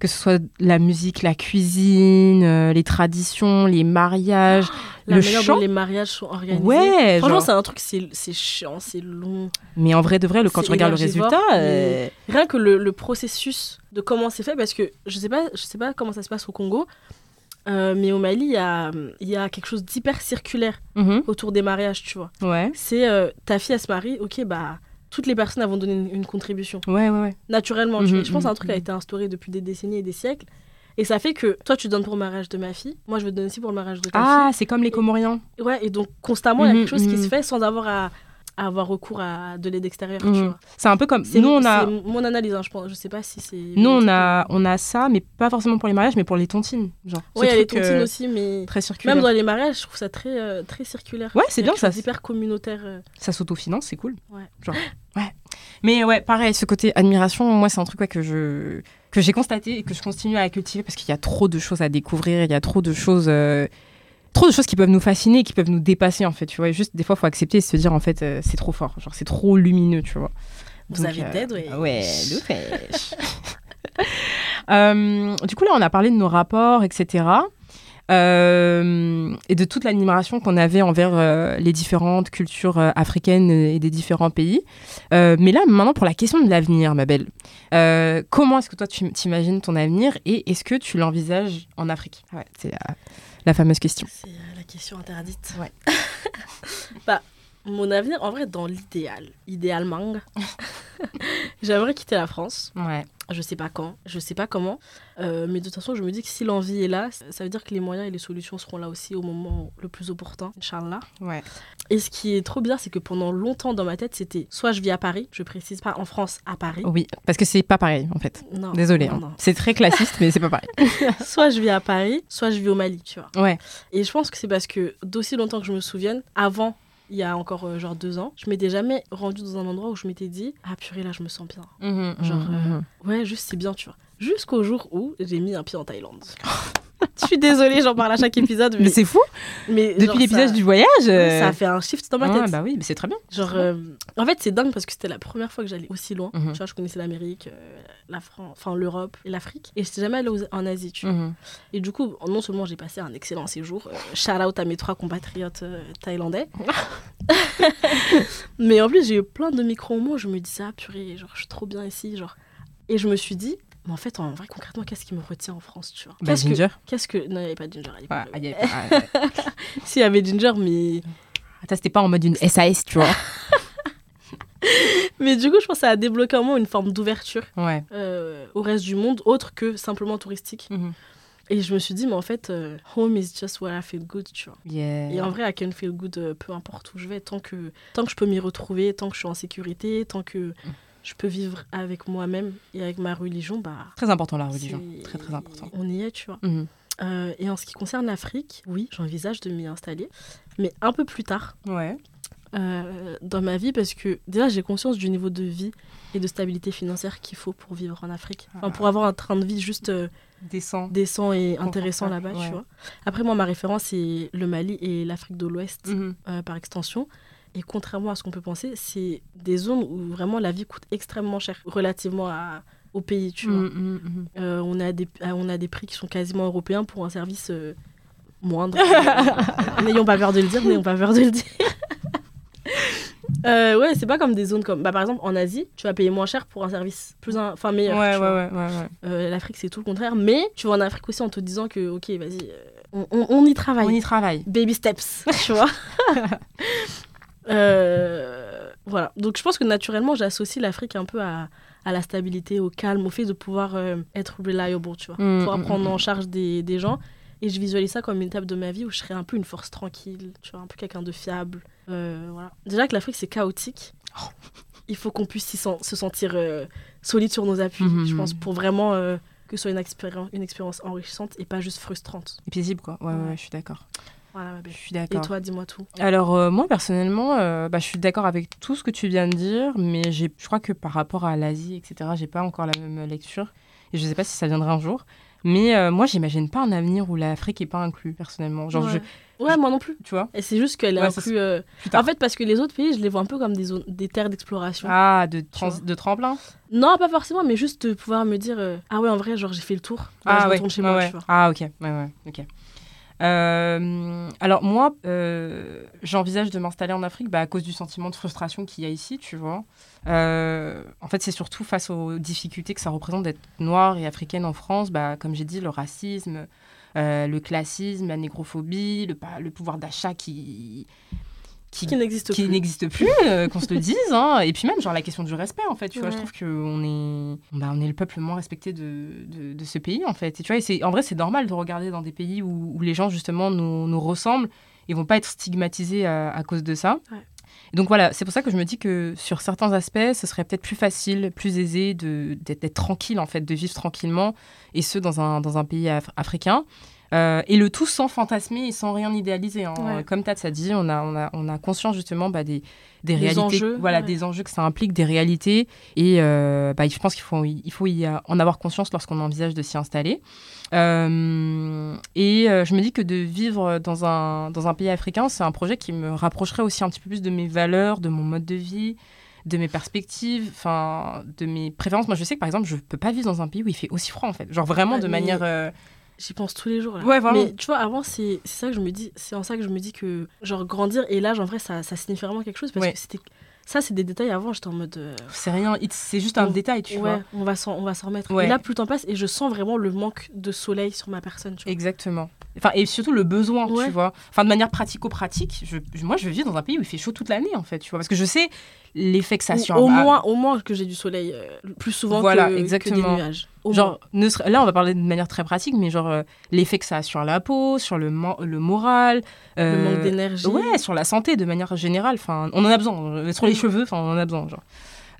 que ce soit la musique, la cuisine, euh, les traditions, les mariages, La le chant. dont les mariages sont organisés. Ouais, Franchement, genre. c'est un truc, c'est chiant, c'est long. Mais en vrai de vrai, le, quand tu regardes le résultat, euh, Rien que le, le processus de comment c'est fait, parce que je sais pas, je sais pas comment ça se passe au Congo, euh, mais au Mali, il y a, il y a quelque chose d'hyper circulaire mhm, autour des mariages, tu vois. ouais, C'est euh, ta fille, elle se marie, ok, bah, toutes les personnes vont donner une, une contribution, ouais, ouais, ouais. naturellement. tu vois. Mhm, Et je pense que c'est un mhm, truc qui a été instauré depuis des décennies et des siècles. Et ça fait que toi, tu donnes pour le mariage de ma fille, moi, je te donner aussi pour le mariage de ta Ah, c'est comme les Comoriens. fille. Ouais, et donc, constamment, il y a quelque chose qui se fait sans avoir à, à avoir recours à de l'aide extérieure, vois. C'est un peu comme C'est nous on a c'est mon analyse, hein, je pense. Je sais pas si c'est. nous on a on a ça mais pas forcément pour les mariages mais pour les tontines genre. Oui, il y a les tontines euh, aussi, mais Très circulaire. même dans les mariages, je trouve ça très, euh, très circulaire. Ouais, c'est bien ça. chose d'hyper communautaire. euh. Ça s'autofinance, c'est cool. Ouais. Genre, ouais. Mais ouais, pareil, ce côté admiration, moi, c'est un truc ouais, que je que j'ai constaté et que je continue à cultiver parce qu'il y a trop de choses à découvrir, il y a trop de choses, euh, trop de choses qui peuvent nous fasciner, qui peuvent nous dépasser en fait. Tu vois, Et juste des fois, faut accepter et se dire en fait, euh, c'est trop fort, genre c'est trop lumineux, tu vois. Vous Donc, avez euh, d'aide, ouais. De. <laughs> Euh, du coup, là, on a parlé de nos rapports, etc. Euh, et de toute l'admiration qu'on avait envers euh, les différentes cultures euh, africaines et des différents pays. Euh, mais là, maintenant, pour la question de l'avenir, ma belle, euh, comment est-ce que toi, tu t'imagines ton avenir et est-ce que tu l'envisages en Afrique? Ouais, C'est la, fameuse question. C'est euh, la question interdite. Ouais. <laughs> bah, mon avenir, en vrai, dans l'idéal, idéalement, <laughs> j'aimerais quitter la France. Ouais. Je sais pas quand, je sais pas comment. Euh, mais de toute façon, je me dis que si l'envie est là, ça veut dire que les moyens et les solutions seront là aussi au moment le plus opportun, Inch'Allah. Ouais. Et ce qui est trop bien, c'est que pendant longtemps dans ma tête, c'était soit je vis à Paris, je précise pas en France, à Paris. Oui, parce que c'est pas pareil, en fait. Non. Désolée. hein. C'est très classiste, mais c'est pas pareil. <laughs> soit je vis à Paris, soit je vis au Mali, tu vois. Ouais. Et je pense que c'est parce que d'aussi longtemps que je me souvienne, avant, il y a encore euh, genre deux ans, je m'étais jamais rendue dans un endroit où je m'étais dit ah purée là je me sens bien. Genre, euh, Ouais juste c'est bien tu vois. Jusqu'au jour où j'ai mis un pied en Thaïlande. <laughs> je suis désolée j'en parle à chaque épisode mais, Mais c'est fou. mais Depuis l'épisode ça- du voyage. ouais, ça euh, a fait un shift dans ma ouais, tête. bah oui, mais c'est très bien. Genre, euh, en fait, c'est dingue parce que c'était la première fois que j'allais aussi loin. Mhm. Tu vois, je connaissais l'Amérique, euh, la France, enfin l'Europe et l'Afrique. Et j'étais jamais allée aux- en Asie, tu vois. Mhm. Et du coup, non seulement j'ai passé un excellent séjour, euh, shout out à mes trois compatriotes euh, thaïlandais, <laughs> <laughs> mais en plus j'ai eu plein de micro-moments où je me disais, ah purée, genre, je suis trop bien ici, genre. Et je me suis dit, mais en fait, en vrai, concrètement, qu'est-ce qui me retient en France, tu vois? Bah, Qu'est-ce que- Ginger. Qu'est-ce que... Non, il n'y avait pas de Ginger ah, y avait pas- ah. <laughs> Si, il y avait Ginger, mais... Attends, c'était pas en mode une SAS, tu vois. <laughs> Mais du coup, je pense que ça a débloqué en moi une forme d'ouverture Ouais. euh, au reste du monde, autre que simplement touristique. Mhm. Et je me suis dit, mais en fait, euh, home is just where I feel good, tu vois. Yeah. Et en vrai, I can feel good euh, peu importe où je vais, tant que, tant que je peux m'y retrouver, tant que je suis en sécurité, tant que je peux vivre avec moi-même et avec ma religion, bah. Très important la religion. Très très important. On y est, tu vois. Mhm. Euh, et en ce qui concerne l'Afrique, oui, j'envisage de m'y installer, mais un peu plus tard. Ouais. euh, dans ma vie parce que déjà j'ai conscience du niveau de vie et de stabilité financière qu'il faut pour vivre en Afrique. Enfin, pour avoir un train de vie juste euh, Descend. décent et intéressant là-bas, tu vois. Après, moi, ma référence, c'est le Mali et l'Afrique de l'Ouest, Mhm. euh, par extension. Et contrairement à ce qu'on peut penser, c'est des zones où vraiment la vie coûte extrêmement cher relativement à- au pays, tu vois. Mhm, mhm, mhm. Euh, on, a des, euh, on a des prix qui sont quasiment européens pour un service euh, moindre. <laughs> n'ayons pas peur de le dire, n'ayons pas peur de le dire. Euh, ouais, c'est pas comme des zones comme. Bah, par exemple, en Asie, tu vas payer moins cher pour un service plus. un- Enfin, meilleur. Ouais, ouais, ouais. Euh, L'Afrique, c'est tout le contraire. Mais tu vas en Afrique aussi en te disant que, ok, vas-y, euh, on, on- on y travaille. On y travaille. Baby steps, tu vois. <laughs> Euh, voilà. Donc, je pense que naturellement, j'associe l'Afrique un peu à, à la stabilité, au calme, au fait de pouvoir euh, être reliable, tu vois. Mm, pouvoir mm, prendre mm. en charge des, des gens. Et je visualise ça comme une étape de ma vie où je serais un peu une force tranquille, tu vois, un peu quelqu'un de fiable. Euh, voilà. Déjà que l'Afrique, c'est chaotique. Oh. Il faut qu'on puisse se sentir euh, solide sur nos appuis, je pense, pour vraiment que ce soit une expérience, une expérience enrichissante et pas juste frustrante. Et paisible, quoi. Ouais. ouais, je suis d'accord. Voilà, ma belle. Je suis Et d'accord. toi, dis-moi tout. Alors euh, moi personnellement, euh, bah, je suis d'accord avec tout ce que tu viens de dire, mais j'ai- je crois que par rapport à l'Asie, etc., j'ai pas encore la même lecture et je sais pas si ça viendra un jour. Mais euh, moi, j'imagine pas un avenir où l'Afrique est pas inclus personnellement. Genre, ouais. je- Ouais, je- moi non plus. tu vois? Et c'est juste qu'elle est Ouais, inclue. euh. En fait, parce que les autres pays, je les vois un peu comme des, zones, des terres d'exploration. ah, de, trans- de tremplin. Non, pas forcément, mais juste de pouvoir me dire euh, Ah ouais, en vrai, genre j'ai fait le tour. Là, ah je ouais, retourne chez ouais, moi, ouais. tu vois. Ah ok, ouais, ouais, ok. Euh, alors moi, euh, j'envisage de m'installer en Afrique bah, à cause du sentiment de frustration qu'il y a ici, tu vois. Euh, en fait, c'est surtout face aux difficultés que ça représente d'être noire et africaine en France, bah, comme j'ai dit, le racisme, le classisme, la négrophobie, le pouvoir d'achat qui qui, Qui n'existe plus. euh, qu'on se le <laughs> dise, hein. et puis même genre la question du respect en fait, tu vois, je trouve qu'on est, bah, on est le peuple le moins respecté de, de, de ce pays en fait, et tu vois, et c'est, en vrai c'est normal de regarder dans des pays où, où les gens justement nous, nous ressemblent et vont pas être stigmatisés à, à cause de ça. Ouais. Et donc voilà, c'est pour ça que je me dis que sur certains aspects, ce serait peut-être plus facile, plus aisé de, d'être, d'être tranquille en fait, de vivre tranquillement, et ce dans un, dans un pays af- africain. Euh, et le tout sans fantasmer et sans rien idéaliser. hein. Ouais. Comme Tats a dit, on a, on a, on a conscience justement bah, des, des Des réalités, enjeux, voilà, ouais. des enjeux que ça implique, des réalités. Et euh, bah, je pense qu'il faut, il faut y en avoir conscience lorsqu'on envisage de s'y installer. Euh, et je me dis que de vivre dans un, dans un pays africain, c'est un projet qui me rapprocherait aussi un petit peu plus de mes valeurs, de mon mode de vie de mes perspectives, enfin de mes préférences. Moi, je sais que par exemple, je peux pas vivre dans un pays où il fait aussi froid en fait. Genre vraiment de manière. euh, J'y pense tous les jours. Là. Ouais, vraiment. Mais tu vois, avant, c'est c'est ça que je me dis. C'est en ça que je me dis que, genre, grandir et l'âge, en vrai, ça, ça signifie vraiment quelque chose. Parce Ouais. que c'était. Ça, c'est des détails avant, j'étais en mode. euh, C'est rien, c'est juste un On- détail, tu ouais, vois. on va s'en on va s'en remettre. Ouais. Et là, plus le temps passe, et je sens vraiment le manque de soleil sur ma personne. Tu vois. Exactement. Enfin, et surtout le besoin, Ouais. tu vois. Enfin, de manière pratico-pratique, je, moi, je vivre dans un pays où il fait chaud toute l'année, en fait, tu vois. Parce que je sais l'effet que ça sur au, moins, au moins que j'ai du soleil euh, plus souvent Voilà, que, que exactement. des nuages. Au Genre, ne là, on va parler de manière très pratique, mais genre, euh, l'effet que ça a sur la peau, sur le, le moral. moins. le euh, manque d'énergie. Ouais, sur la santé de manière générale. Enfin, on en a besoin. Euh, Sur les Mm. cheveux, enfin, on en a besoin. Genre.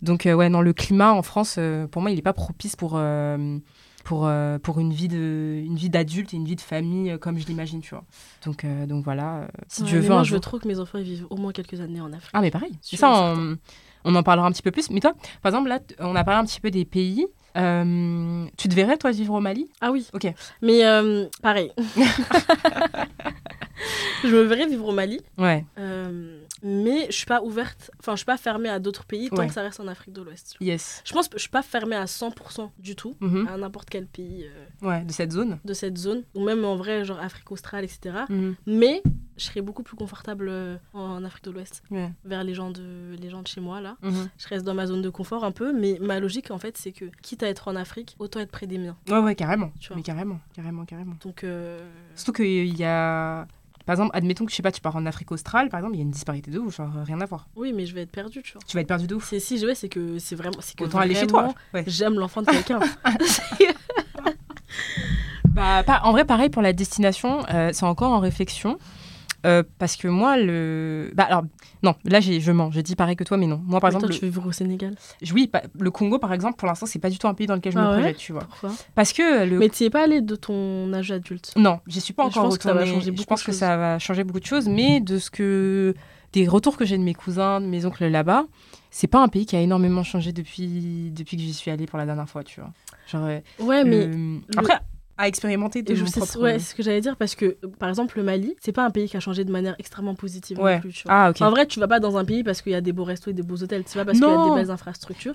Donc, euh, ouais, non, le climat en France, euh, pour moi, il n'est pas propice pour, euh, pour, euh, pour une vie de, une vie d'adulte et une vie de famille euh, comme je l'imagine, tu vois. Donc, euh, donc voilà. si Ouais, Dieu moi, un je veux trop que mes enfants ils vivent au moins quelques années en Afrique. Ah, mais pareil. Sûr ça, on, on en parlera un petit peu plus. Mais toi, par exemple, là, on a parlé un petit peu des pays. Euh, tu te verrais, toi, vivre au Mali? Ah oui. Ok. Mais euh, pareil. <laughs> je me verrais vivre au Mali. Ouais. euh, mais je suis pas ouverte, enfin je suis pas fermée à d'autres pays tant Ouais. que ça reste en Afrique de l'Ouest. Yes. Je pense que je suis pas fermée à 100% du tout Mhm. à n'importe quel pays euh, Ouais, de cette zone. de cette zone, ou même en vrai genre Afrique australe, etc. Mhm. Mais je serais beaucoup plus confortable euh, en Afrique de l'Ouest, Ouais. vers les gens de, les gens de chez moi là. Mhm. Je reste dans ma zone de confort un peu, mais ma logique en fait c'est que quitte à être en Afrique, autant être près des miens. Ouais, ouais, carrément. Tu vois. Mais carrément, carrément, carrément. Donc euh, Surtout qu'il y a. Par exemple, admettons que je sais pas, tu pars en Afrique australe, par exemple, il y a une disparité de ouf, genre rien à voir. oui, mais je vais être perdue, tu vois. Tu vas être perdu de ouf. C'est si je vais, c'est que c'est vraiment, c'est que Autant aller chez toi. Ouais. J'aime l'enfant de quelqu'un. <laughs> <laughs> Bah, pas- en vrai, pareil pour la destination, euh, c'est encore en réflexion. Euh, parce que moi, le. Bah, alors, non, là, j'ai- je mens. J'ai dit pareil que toi, mais non. Moi, par Mais toi, exemple, tu veux vivre au Sénégal? oui, le Congo, par exemple, pour l'instant, c'est pas du tout un pays dans lequel je Ah me ouais? projette, tu vois. Pourquoi? Parce que le. Mais tu es pas allé de ton âge adulte? Non, j'y suis pas Mais encore pense que ça va retournée. je pense que ça va changer beaucoup de choses, mais de ce que des retours que j'ai de mes cousins, de mes oncles là-bas, c'est pas un pays qui a énormément changé depuis, depuis que j'y suis allée pour la dernière fois, tu vois. Genre, euh, Ouais, mais. le- Après, à expérimenter de mon propre... ouais, c'est ce que j'allais dire parce que, par exemple, le Mali, c'est pas un pays qui a changé de manière extrêmement positive Ouais. non plus. Tu vois. Ah. En vrai, tu vas pas dans un pays parce qu'il y a des beaux restos et des beaux hôtels, tu vas parce qu'il y a des belles infrastructures.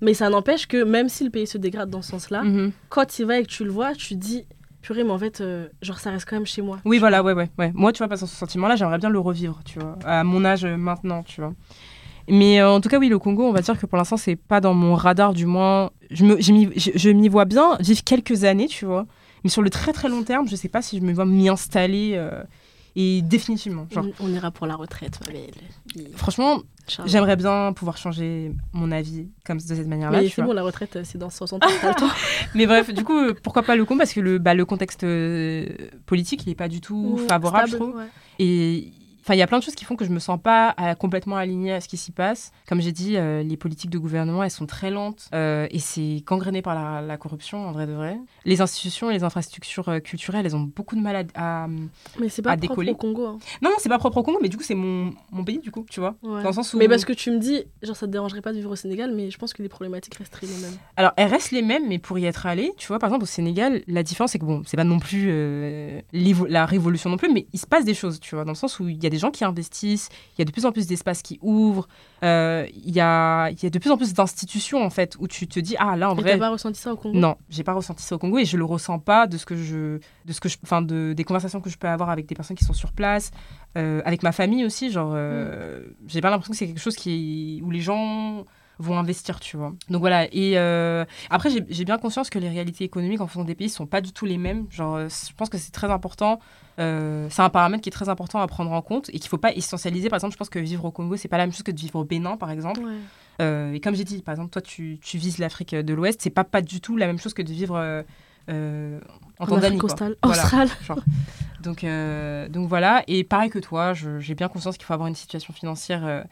Mais ça n'empêche que même si le pays se dégrade dans ce sens-là, Mhm. quand tu y vas et que tu le vois, tu te dis, purée, mais en fait, euh, genre, ça reste quand même chez moi. Oui, voilà, ouais, ouais, ouais. Moi, tu vois, pas ce sentiment-là, j'aimerais bien le revivre, tu vois, à mon âge euh, maintenant, tu vois. Mais euh, en tout cas, oui, le Congo, on va dire que pour l'instant, c'est pas dans mon radar, du moins. Je me- je m'y je, je m'y vois bien vivre quelques années, tu vois. Mais sur le très très long terme, je sais pas si je me vois m'y installer euh, et définitivement. Genre, On, on ira pour la retraite. Il- franchement, Charles. j'aimerais bien pouvoir changer mon avis comme de cette manière-là. Mais c'est vois. bon, la retraite, euh, c'est dans 60 ans. <laughs> Mais bref, du coup, pourquoi pas le Congo? Parce que le, bah, le contexte euh, politique, il est pas du tout favorable, je trouve. ouais. Et enfin, il y a plein de choses qui font que je me sens pas euh, complètement alignée à ce qui s'y passe. Comme j'ai dit, euh, les politiques de gouvernement, elles sont très lentes euh, et c'est gangréné par la, la corruption, en vrai de vrai. Les institutions et les infrastructures culturelles, elles ont beaucoup de mal à. à- Mais c'est pas propre décoller. au Congo. hein. Non, non, c'est pas propre au Congo, mais du coup, c'est mon, mon pays, du coup, tu vois. Ouais. Dans le sens où. Mais parce que tu me dis, genre, ça te dérangerait pas de vivre au Sénégal, mais je pense que les problématiques resteraient les mêmes. Alors, elles restent les mêmes, mais pour y être allé, tu vois, par exemple, au Sénégal, la différence, c'est que bon, c'est pas non plus euh, la révolution non plus, mais il se passe des choses, tu vois, dans le sens où il y a des gens qui investissent, il y a de plus en plus d'espaces qui ouvrent, euh, il y, a, il y a de plus en plus d'institutions, en fait, où tu te dis, ah, là, en Et vrai. t'as pas ressenti ça au Congo? Non, j'ai pas ressenti ça au Congo et je le ressens pas de ce que je, de ce que je, enfin de des conversations que je peux avoir avec des personnes qui sont sur place, euh, avec ma famille aussi. Genre, euh, j'ai pas l'impression que c'est quelque chose qui où les gens vont investir, tu vois. Donc voilà. Et euh, après, j'ai bien conscience que les réalités économiques en fonction des pays sont pas du tout les mêmes. Genre, euh, je pense que c'est très important. euh, c'est un paramètre qui est très important à prendre en compte et qu'il faut pas essentialiser. Par exemple, je pense que vivre au Congo, c'est pas la même chose que de vivre au Bénin, par exemple. Ouais. Euh, et comme j'ai dit, par exemple, toi, tu, tu vises l'Afrique de l'Ouest, c'est pas, pas du tout la même chose que de vivre euh, en, En Tanzanie. Voilà. australe. <laughs> Genre. Donc, donc voilà, et pareil que toi, j'ai bien conscience qu'il faut avoir une situation financière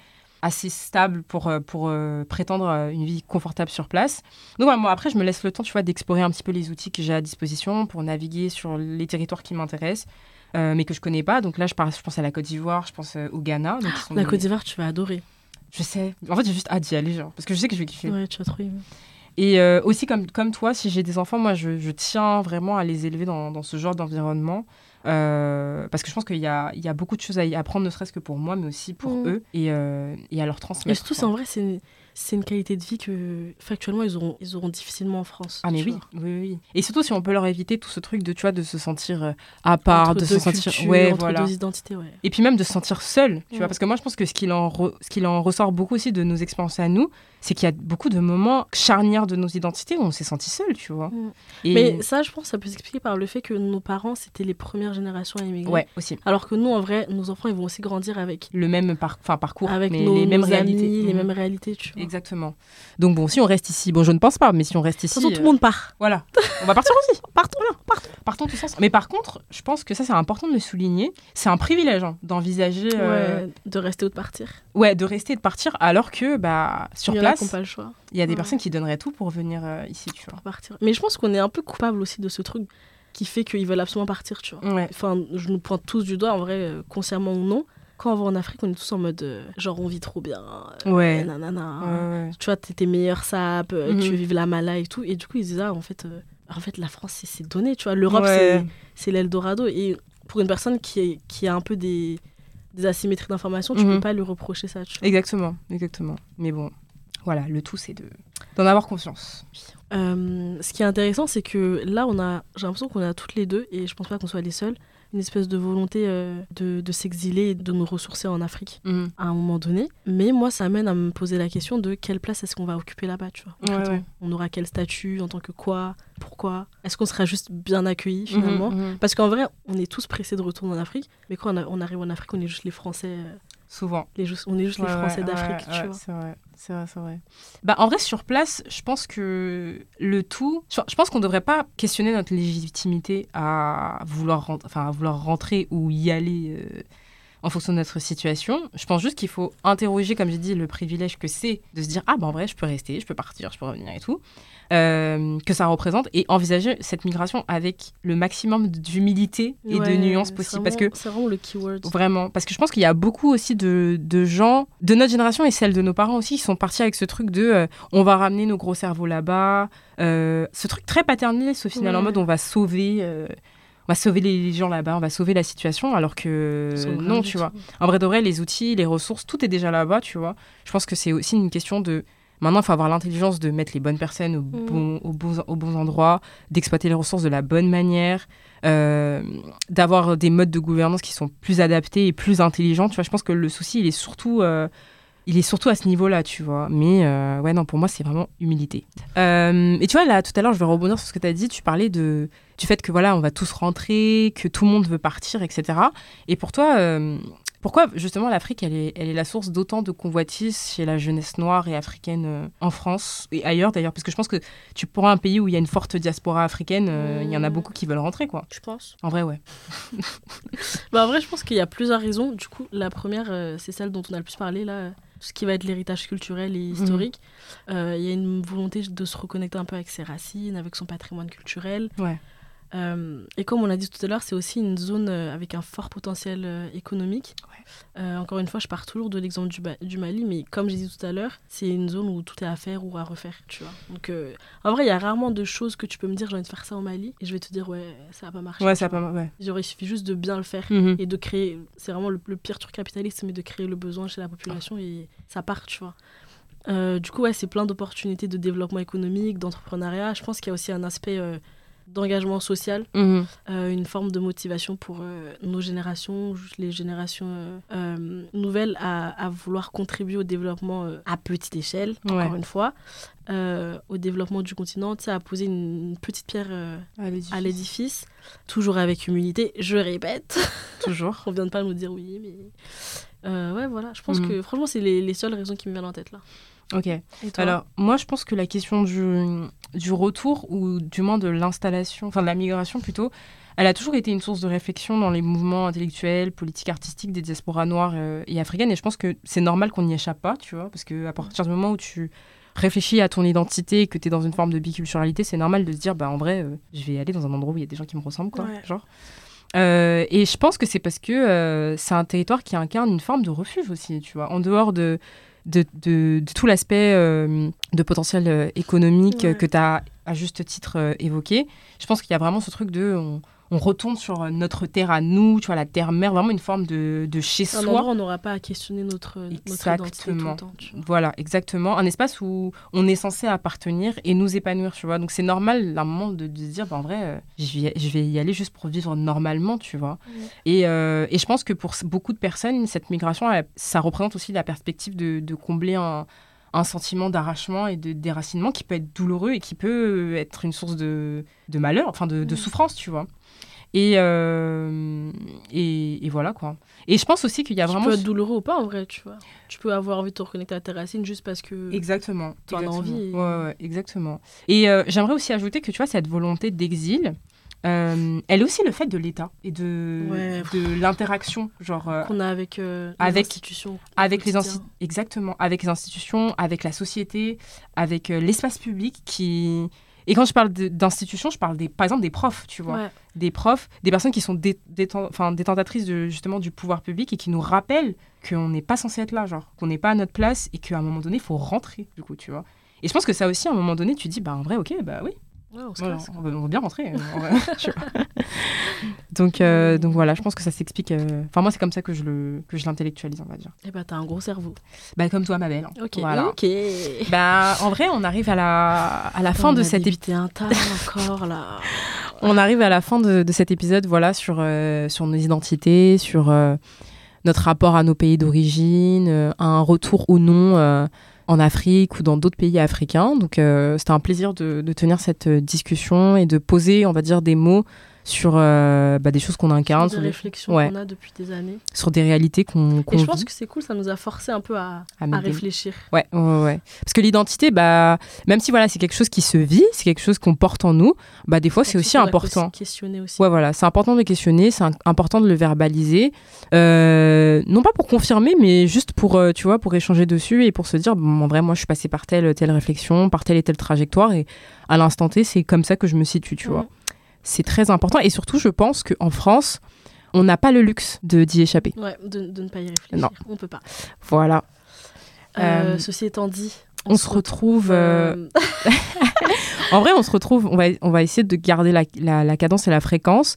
assez stable pour, euh, pour euh, prétendre euh, une vie confortable sur place. Donc voilà, moi après, je me laisse le temps, tu vois, d'explorer un petit peu les outils que j'ai à disposition pour naviguer sur les territoires qui m'intéressent. euh, mais que je connais pas. Donc là, je, parle, je pense à la Côte d'Ivoire, je pense au Ghana. Donc, qui sont La des- Côte d'Ivoire, tu vas adorer. Je sais. En fait, j'ai juste hâte d'y aller, genre. Parce que je sais que je vais kiffer. Ouais, tu vas trop aimer. Et euh, aussi, comme, comme toi, si j'ai des enfants, moi, je, je tiens vraiment à les élever dans, dans ce genre d'environnement. Euh, parce que je pense qu'il y a, il y a beaucoup de choses à y apprendre, ne serait-ce que pour moi, mais aussi pour Mm. eux et, euh, et à leur Et transmettre. surtout, c'est en vrai, c'est c'est une qualité de vie que factuellement, ils auront, ils auront difficilement en France. Ah, mais oui, oui, oui. Et surtout, si on peut leur éviter tout ce truc de, tu vois, de se sentir euh, à part, Entre de se sentir. cultures, ouais, entre voilà. deux identités, ouais. Et puis même de se sentir seul, tu vois, parce que moi je pense que ce qu'il en, re- ce qu'il en ressort beaucoup aussi de nos expériences à nous, c'est qu'il y a beaucoup de moments charnières de nos identités où on s'est senti seul, tu vois. Mm. Et... Mais ça, je pense, ça peut s'expliquer par le fait que nos parents, c'était les premières générations à immigrer. ouais, aussi. Alors que nous, en vrai, nos enfants, ils vont aussi grandir avec, Le même par... enfin, parcours, avec mais nos, les mêmes nos réalités. amis, les Mhm. mêmes réalités, tu vois. Exactement. Donc bon, si on reste ici, bon, je ne pense pas, mais si on reste De ici, toute façon, tout euh, le monde part. voilà, on va partir aussi. <laughs> Partons, partons, partons tous ensemble. Mais par contre, je pense que ça, c'est important de le souligner. C'est un privilège hein, d'envisager, euh, Ouais, de rester ou de partir. ouais, de rester et de partir, alors que, bah, sur Il y a place, pas le choix il y a des Ouais. personnes qui donneraient tout pour venir euh, ici, tu vois. pour partir. Mais je pense qu'on est un peu coupable aussi de ce truc qui fait qu'ils veulent absolument partir, tu vois. Ouais. Enfin, je nous pointe tous du doigt, en vrai, euh, consciemment ou non. Quand on va en Afrique, on est tous en mode euh, genre on vit trop bien. euh, Ouais. nanana. Ouais, ouais. Tu vois, t'es tes meilleurs sapes, euh, Mhm. tu vives la mala et tout. Et du coup, ils disent, ah, en fait, euh, en fait la France, c'est- donné, tu vois. L'Europe, Ouais. c'est- l'Eldorado. Et pour une personne qui, est, qui a un peu des, des asymétries d'information, tu Mhm. peux pas lui reprocher ça, tu vois. Exactement, exactement. Mais bon, voilà, le tout, c'est de d'en avoir conscience. Euh, ce qui est intéressant, c'est que là, on a, j'ai l'impression qu'on a toutes les deux, et je pense pas qu'on soit les seuls, une espèce de volonté euh, de, de s'exiler et de nous ressourcer en Afrique Mhm. à un moment donné. Mais moi, ça amène à me poser la question de quelle place est-ce qu'on va occuper là-bas, tu vois. Ouais, concrètement. ouais. On aura quel statut, en tant que quoi, pourquoi Est-ce qu'on sera juste bien accueillis finalement Mhm, mhm. Parce qu'en vrai, on est tous pressés de retourner en Afrique, mais quand on, a- on arrive en Afrique, on est juste les Français, euh, Souvent. les on est juste les Français ouais, d'Afrique, ouais, tu ouais, vois. C'est vrai, c'est vrai, c'est vrai. Bah, en vrai, sur place, je pense que le tout. Je pense qu'on ne devrait pas questionner notre légitimité à vouloir, rent- enfin, à vouloir rentrer ou y aller. euh, en fonction de notre situation. Je pense juste qu'il faut interroger, comme j'ai dit, le privilège que c'est de se dire ah ben en vrai je peux rester, je peux partir, je peux revenir et tout, euh, que ça représente et envisager cette migration avec le maximum d'humilité et de nuances possibles parce que c'est vraiment le keyword. Vraiment, parce que je pense qu'il y a beaucoup aussi de, de, gens de notre génération et celle de nos parents aussi qui sont partis avec ce truc de euh, on va ramener nos gros cerveaux là-bas, euh, ce truc très paternaliste au final en mode on va sauver va sauver les gens là-bas, on va sauver la situation, alors que non, tu vois. En vrai de vrai, les outils, les ressources, tout est déjà là-bas, tu vois. Je pense que c'est aussi une question de. Maintenant, il faut avoir l'intelligence de mettre les bonnes personnes au mm. bon, au bon, aux bons endroits, d'exploiter les ressources de la bonne manière, euh, d'avoir des modes de gouvernance qui sont plus adaptés et plus intelligents. Tu vois, je pense que le souci, il est surtout euh, il est surtout à ce niveau-là, tu vois. Mais euh, ouais, non, pour moi, c'est vraiment humilité. Euh, et tu vois, là, tout à l'heure, je vais rebondir sur ce que tu as dit. Tu parlais de, du fait que voilà, on va tous rentrer, que tout le monde veut partir, etc. Et pour toi, euh, pourquoi justement l'Afrique, elle est, elle est la source d'autant de convoitises chez la jeunesse noire et africaine en France et ailleurs d'ailleurs? Parce que je pense que tu prends un pays où il y a une forte diaspora africaine, il y en a mmh. beaucoup qui veulent rentrer, quoi. Je pense. En vrai, ouais. <laughs> bah, en vrai, je pense qu'il y a plusieurs raisons. Du coup, la première, c'est celle dont on a le plus parlé là ce qui va être l'héritage culturel et historique. Mhm. Euh, il y a une volonté de se reconnecter un peu avec ses racines, avec son patrimoine culturel. Ouais. Euh, et comme on l'a dit tout à l'heure, c'est aussi une zone euh, avec un fort potentiel euh, économique. encore une fois, je pars toujours de l'exemple du, du, Mali, mais comme j'ai dit tout à l'heure, c'est une zone où tout est à faire ou à refaire, tu vois. Donc, en vrai, il y a rarement de choses que tu peux me dire, j'ai envie de faire ça au Mali, et je vais te dire, ouais, ça va pas marcher. Ouais, ça va pas ouais. Genre, il suffit juste de bien le faire mhm. et de créer. C'est vraiment le, pire truc capitaliste, mais de créer le besoin chez la population et ça part, tu vois. du coup, ouais, c'est plein d'opportunités de développement économique, d'entrepreneuriat. Je pense qu'il y a aussi un aspect d'engagement social, mhm. euh, une forme de motivation pour euh, nos générations, les générations euh, nouvelles, à, vouloir contribuer au développement à petite échelle, encore une fois, au développement du continent, à poser une, petite pierre à l'édifice, toujours avec humilité, je répète. Toujours. <laughs> On vient de pas nous dire oui, mais... ouais, voilà, je pense mhm. que franchement, c'est les, les seules raisons qui me viennent en tête là. Ok. Alors, moi, je pense que la question du, du retour, ou du moins de l'installation, enfin de la migration plutôt, elle a toujours été une source de réflexion dans les mouvements intellectuels, politiques, artistiques des diasporas noires euh, et africaines. Et je pense que c'est normal qu'on n'y échappe pas, tu vois, parce qu'à partir du moment où tu réfléchis à ton identité et que tu es dans une forme de biculturalité, c'est normal de se dire, bah en vrai, euh, je vais aller dans un endroit où il y a des gens qui me ressemblent, quoi, genre. Euh, et je pense que c'est parce que c'est un territoire qui incarne une forme de refuge aussi, tu vois, en dehors de de, de, tout l'aspect euh, de potentiel euh, économique que tu as à juste titre euh, évoqué. Je pense qu'il y a vraiment ce truc de on retourne sur notre terre à nous, tu vois, la terre-mère, vraiment une forme de, de chez soi. Un endroit où on n'aura pas à questionner notre, notre identité tout le temps. Voilà, exactement. Un espace où on est censé appartenir et nous épanouir, tu vois. Donc c'est normal, à un moment, de, se dire, bah, en vrai, euh, je, vais, je vais y aller juste pour vivre normalement, tu vois. Et, euh, et, je pense que pour beaucoup de personnes, cette migration, ça représente aussi la perspective de, de combler un un sentiment d'arrachement et de déracinement qui peut être douloureux et qui peut être une source de, de malheur, enfin de, de souffrance, tu vois. Euh, et, et, voilà quoi. Et je pense aussi qu'il y a vraiment. Ça peut être douloureux ou pas en vrai, tu vois. Tu peux avoir envie de te reconnecter à tes racines juste parce que. Exactement. Tu as envie. Ouais, exactement. Et euh, j'aimerais aussi ajouter que tu vois, cette volonté d'exil, euh, elle est aussi le fait de l'État et de, de l'interaction genre qu'on a avec les institutions avec les exactement avec les institutions avec la société avec l'espace public qui et quand je parle d'institutions, je parle des, par exemple des profs, tu vois. Des profs, des personnes qui sont détentatrices de, justement du pouvoir public et qui nous rappellent qu'on n'est pas censé être là, genre, qu'on n'est pas à notre place et qu'à un moment donné, il faut rentrer, du coup, tu vois. Et je pense que ça aussi, à un moment donné, tu dis, bah en vrai, ok, bah oui, on, va, bien rentrer. <laughs> donc, euh, donc voilà, je pense que ça s'explique. Euh, enfin, moi, c'est comme ça que je le que je l'intellectualise, on va dire. Et eh bah, t'as un gros cerveau. Bah, comme toi, ma belle. Ok. Ok. Bah, en vrai, on arrive à la à la fin de cet épisode. un tas <laughs> encore là. on arrive à la fin de, de cet épisode, voilà, sur euh, sur nos identités, sur notre rapport à nos pays d'origine, un retour ou non en Afrique ou dans d'autres pays africains. Donc euh, c'était un plaisir de, tenir cette euh, discussion et de poser, on va dire, des mots sur euh, bah, des choses qu'on incarne, sur des, réflexions ouais. qu'on a depuis des années. sur des réalités qu'on qu'on Et je vit. pense que c'est cool, ça nous a forcé un peu à, À réfléchir. Ouais, ouais, ouais. Parce que l'identité, bah, même si voilà, c'est quelque chose qui se vit, c'est quelque chose qu'on porte en nous, bah, des fois, c'est aussi important. questionner aussi. Ouais, voilà, c'est important de questionner, c'est important de le verbaliser. Euh, non pas pour confirmer, mais juste pour, euh, tu vois, pour échanger dessus et pour se dire, bon, en vrai, moi, je suis passée par telle, telle réflexion, par telle et telle trajectoire, et à l'instant T, c'est comme ça que je me situe, tu vois. C'est très important. Et surtout, je pense qu'en France, on n'a pas le luxe de d'y échapper. Ouais, de, de ne pas y réfléchir. Non. On peut pas. Voilà. Euh, Euh, ceci étant dit, on se retrouve, euh, <laughs> En vrai, on se retrouve, on va, on va essayer de garder la, la- la cadence et la fréquence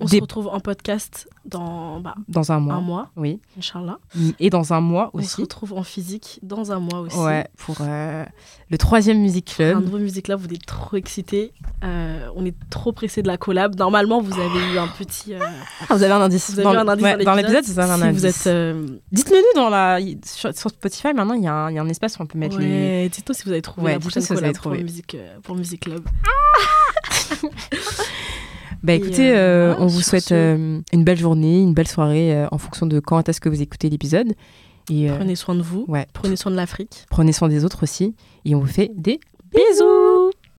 on des- se retrouve en podcast dans bah, dans un mois. un mois, Oui. Inch'Allah. Et dans un mois On se aussi. retrouve en physique dans un mois aussi. Ouais, pour euh, le troisième Music Un Club. nouveau Music Club, vous êtes trop excités. Euh, on est trop pressés de la collab. Normalement, vous avez eu un petit. euh, Ah, vous avez un indice. vous avez dans, eu un indice ouais, dans l'épisode. vous avez un si indice. vous êtes. euh, Dites-le nous dans la sur, sur Spotify. Maintenant, il y, un- y a un espace où on peut mettre les. Ouais, dites-nous si vous avez trouvé Ouais, la prochaine si avez pour, euh, pour Music Club. <laughs> Bah Et, écoutez, euh, euh, on vous souhaite ce- euh, une belle journée, une belle soirée en fonction de quand est-ce que vous écoutez l'épisode. Et Prenez soin de vous. ouais, Prenez soin de l'Afrique. prenez soin des autres aussi. Et on vous fait des bisous.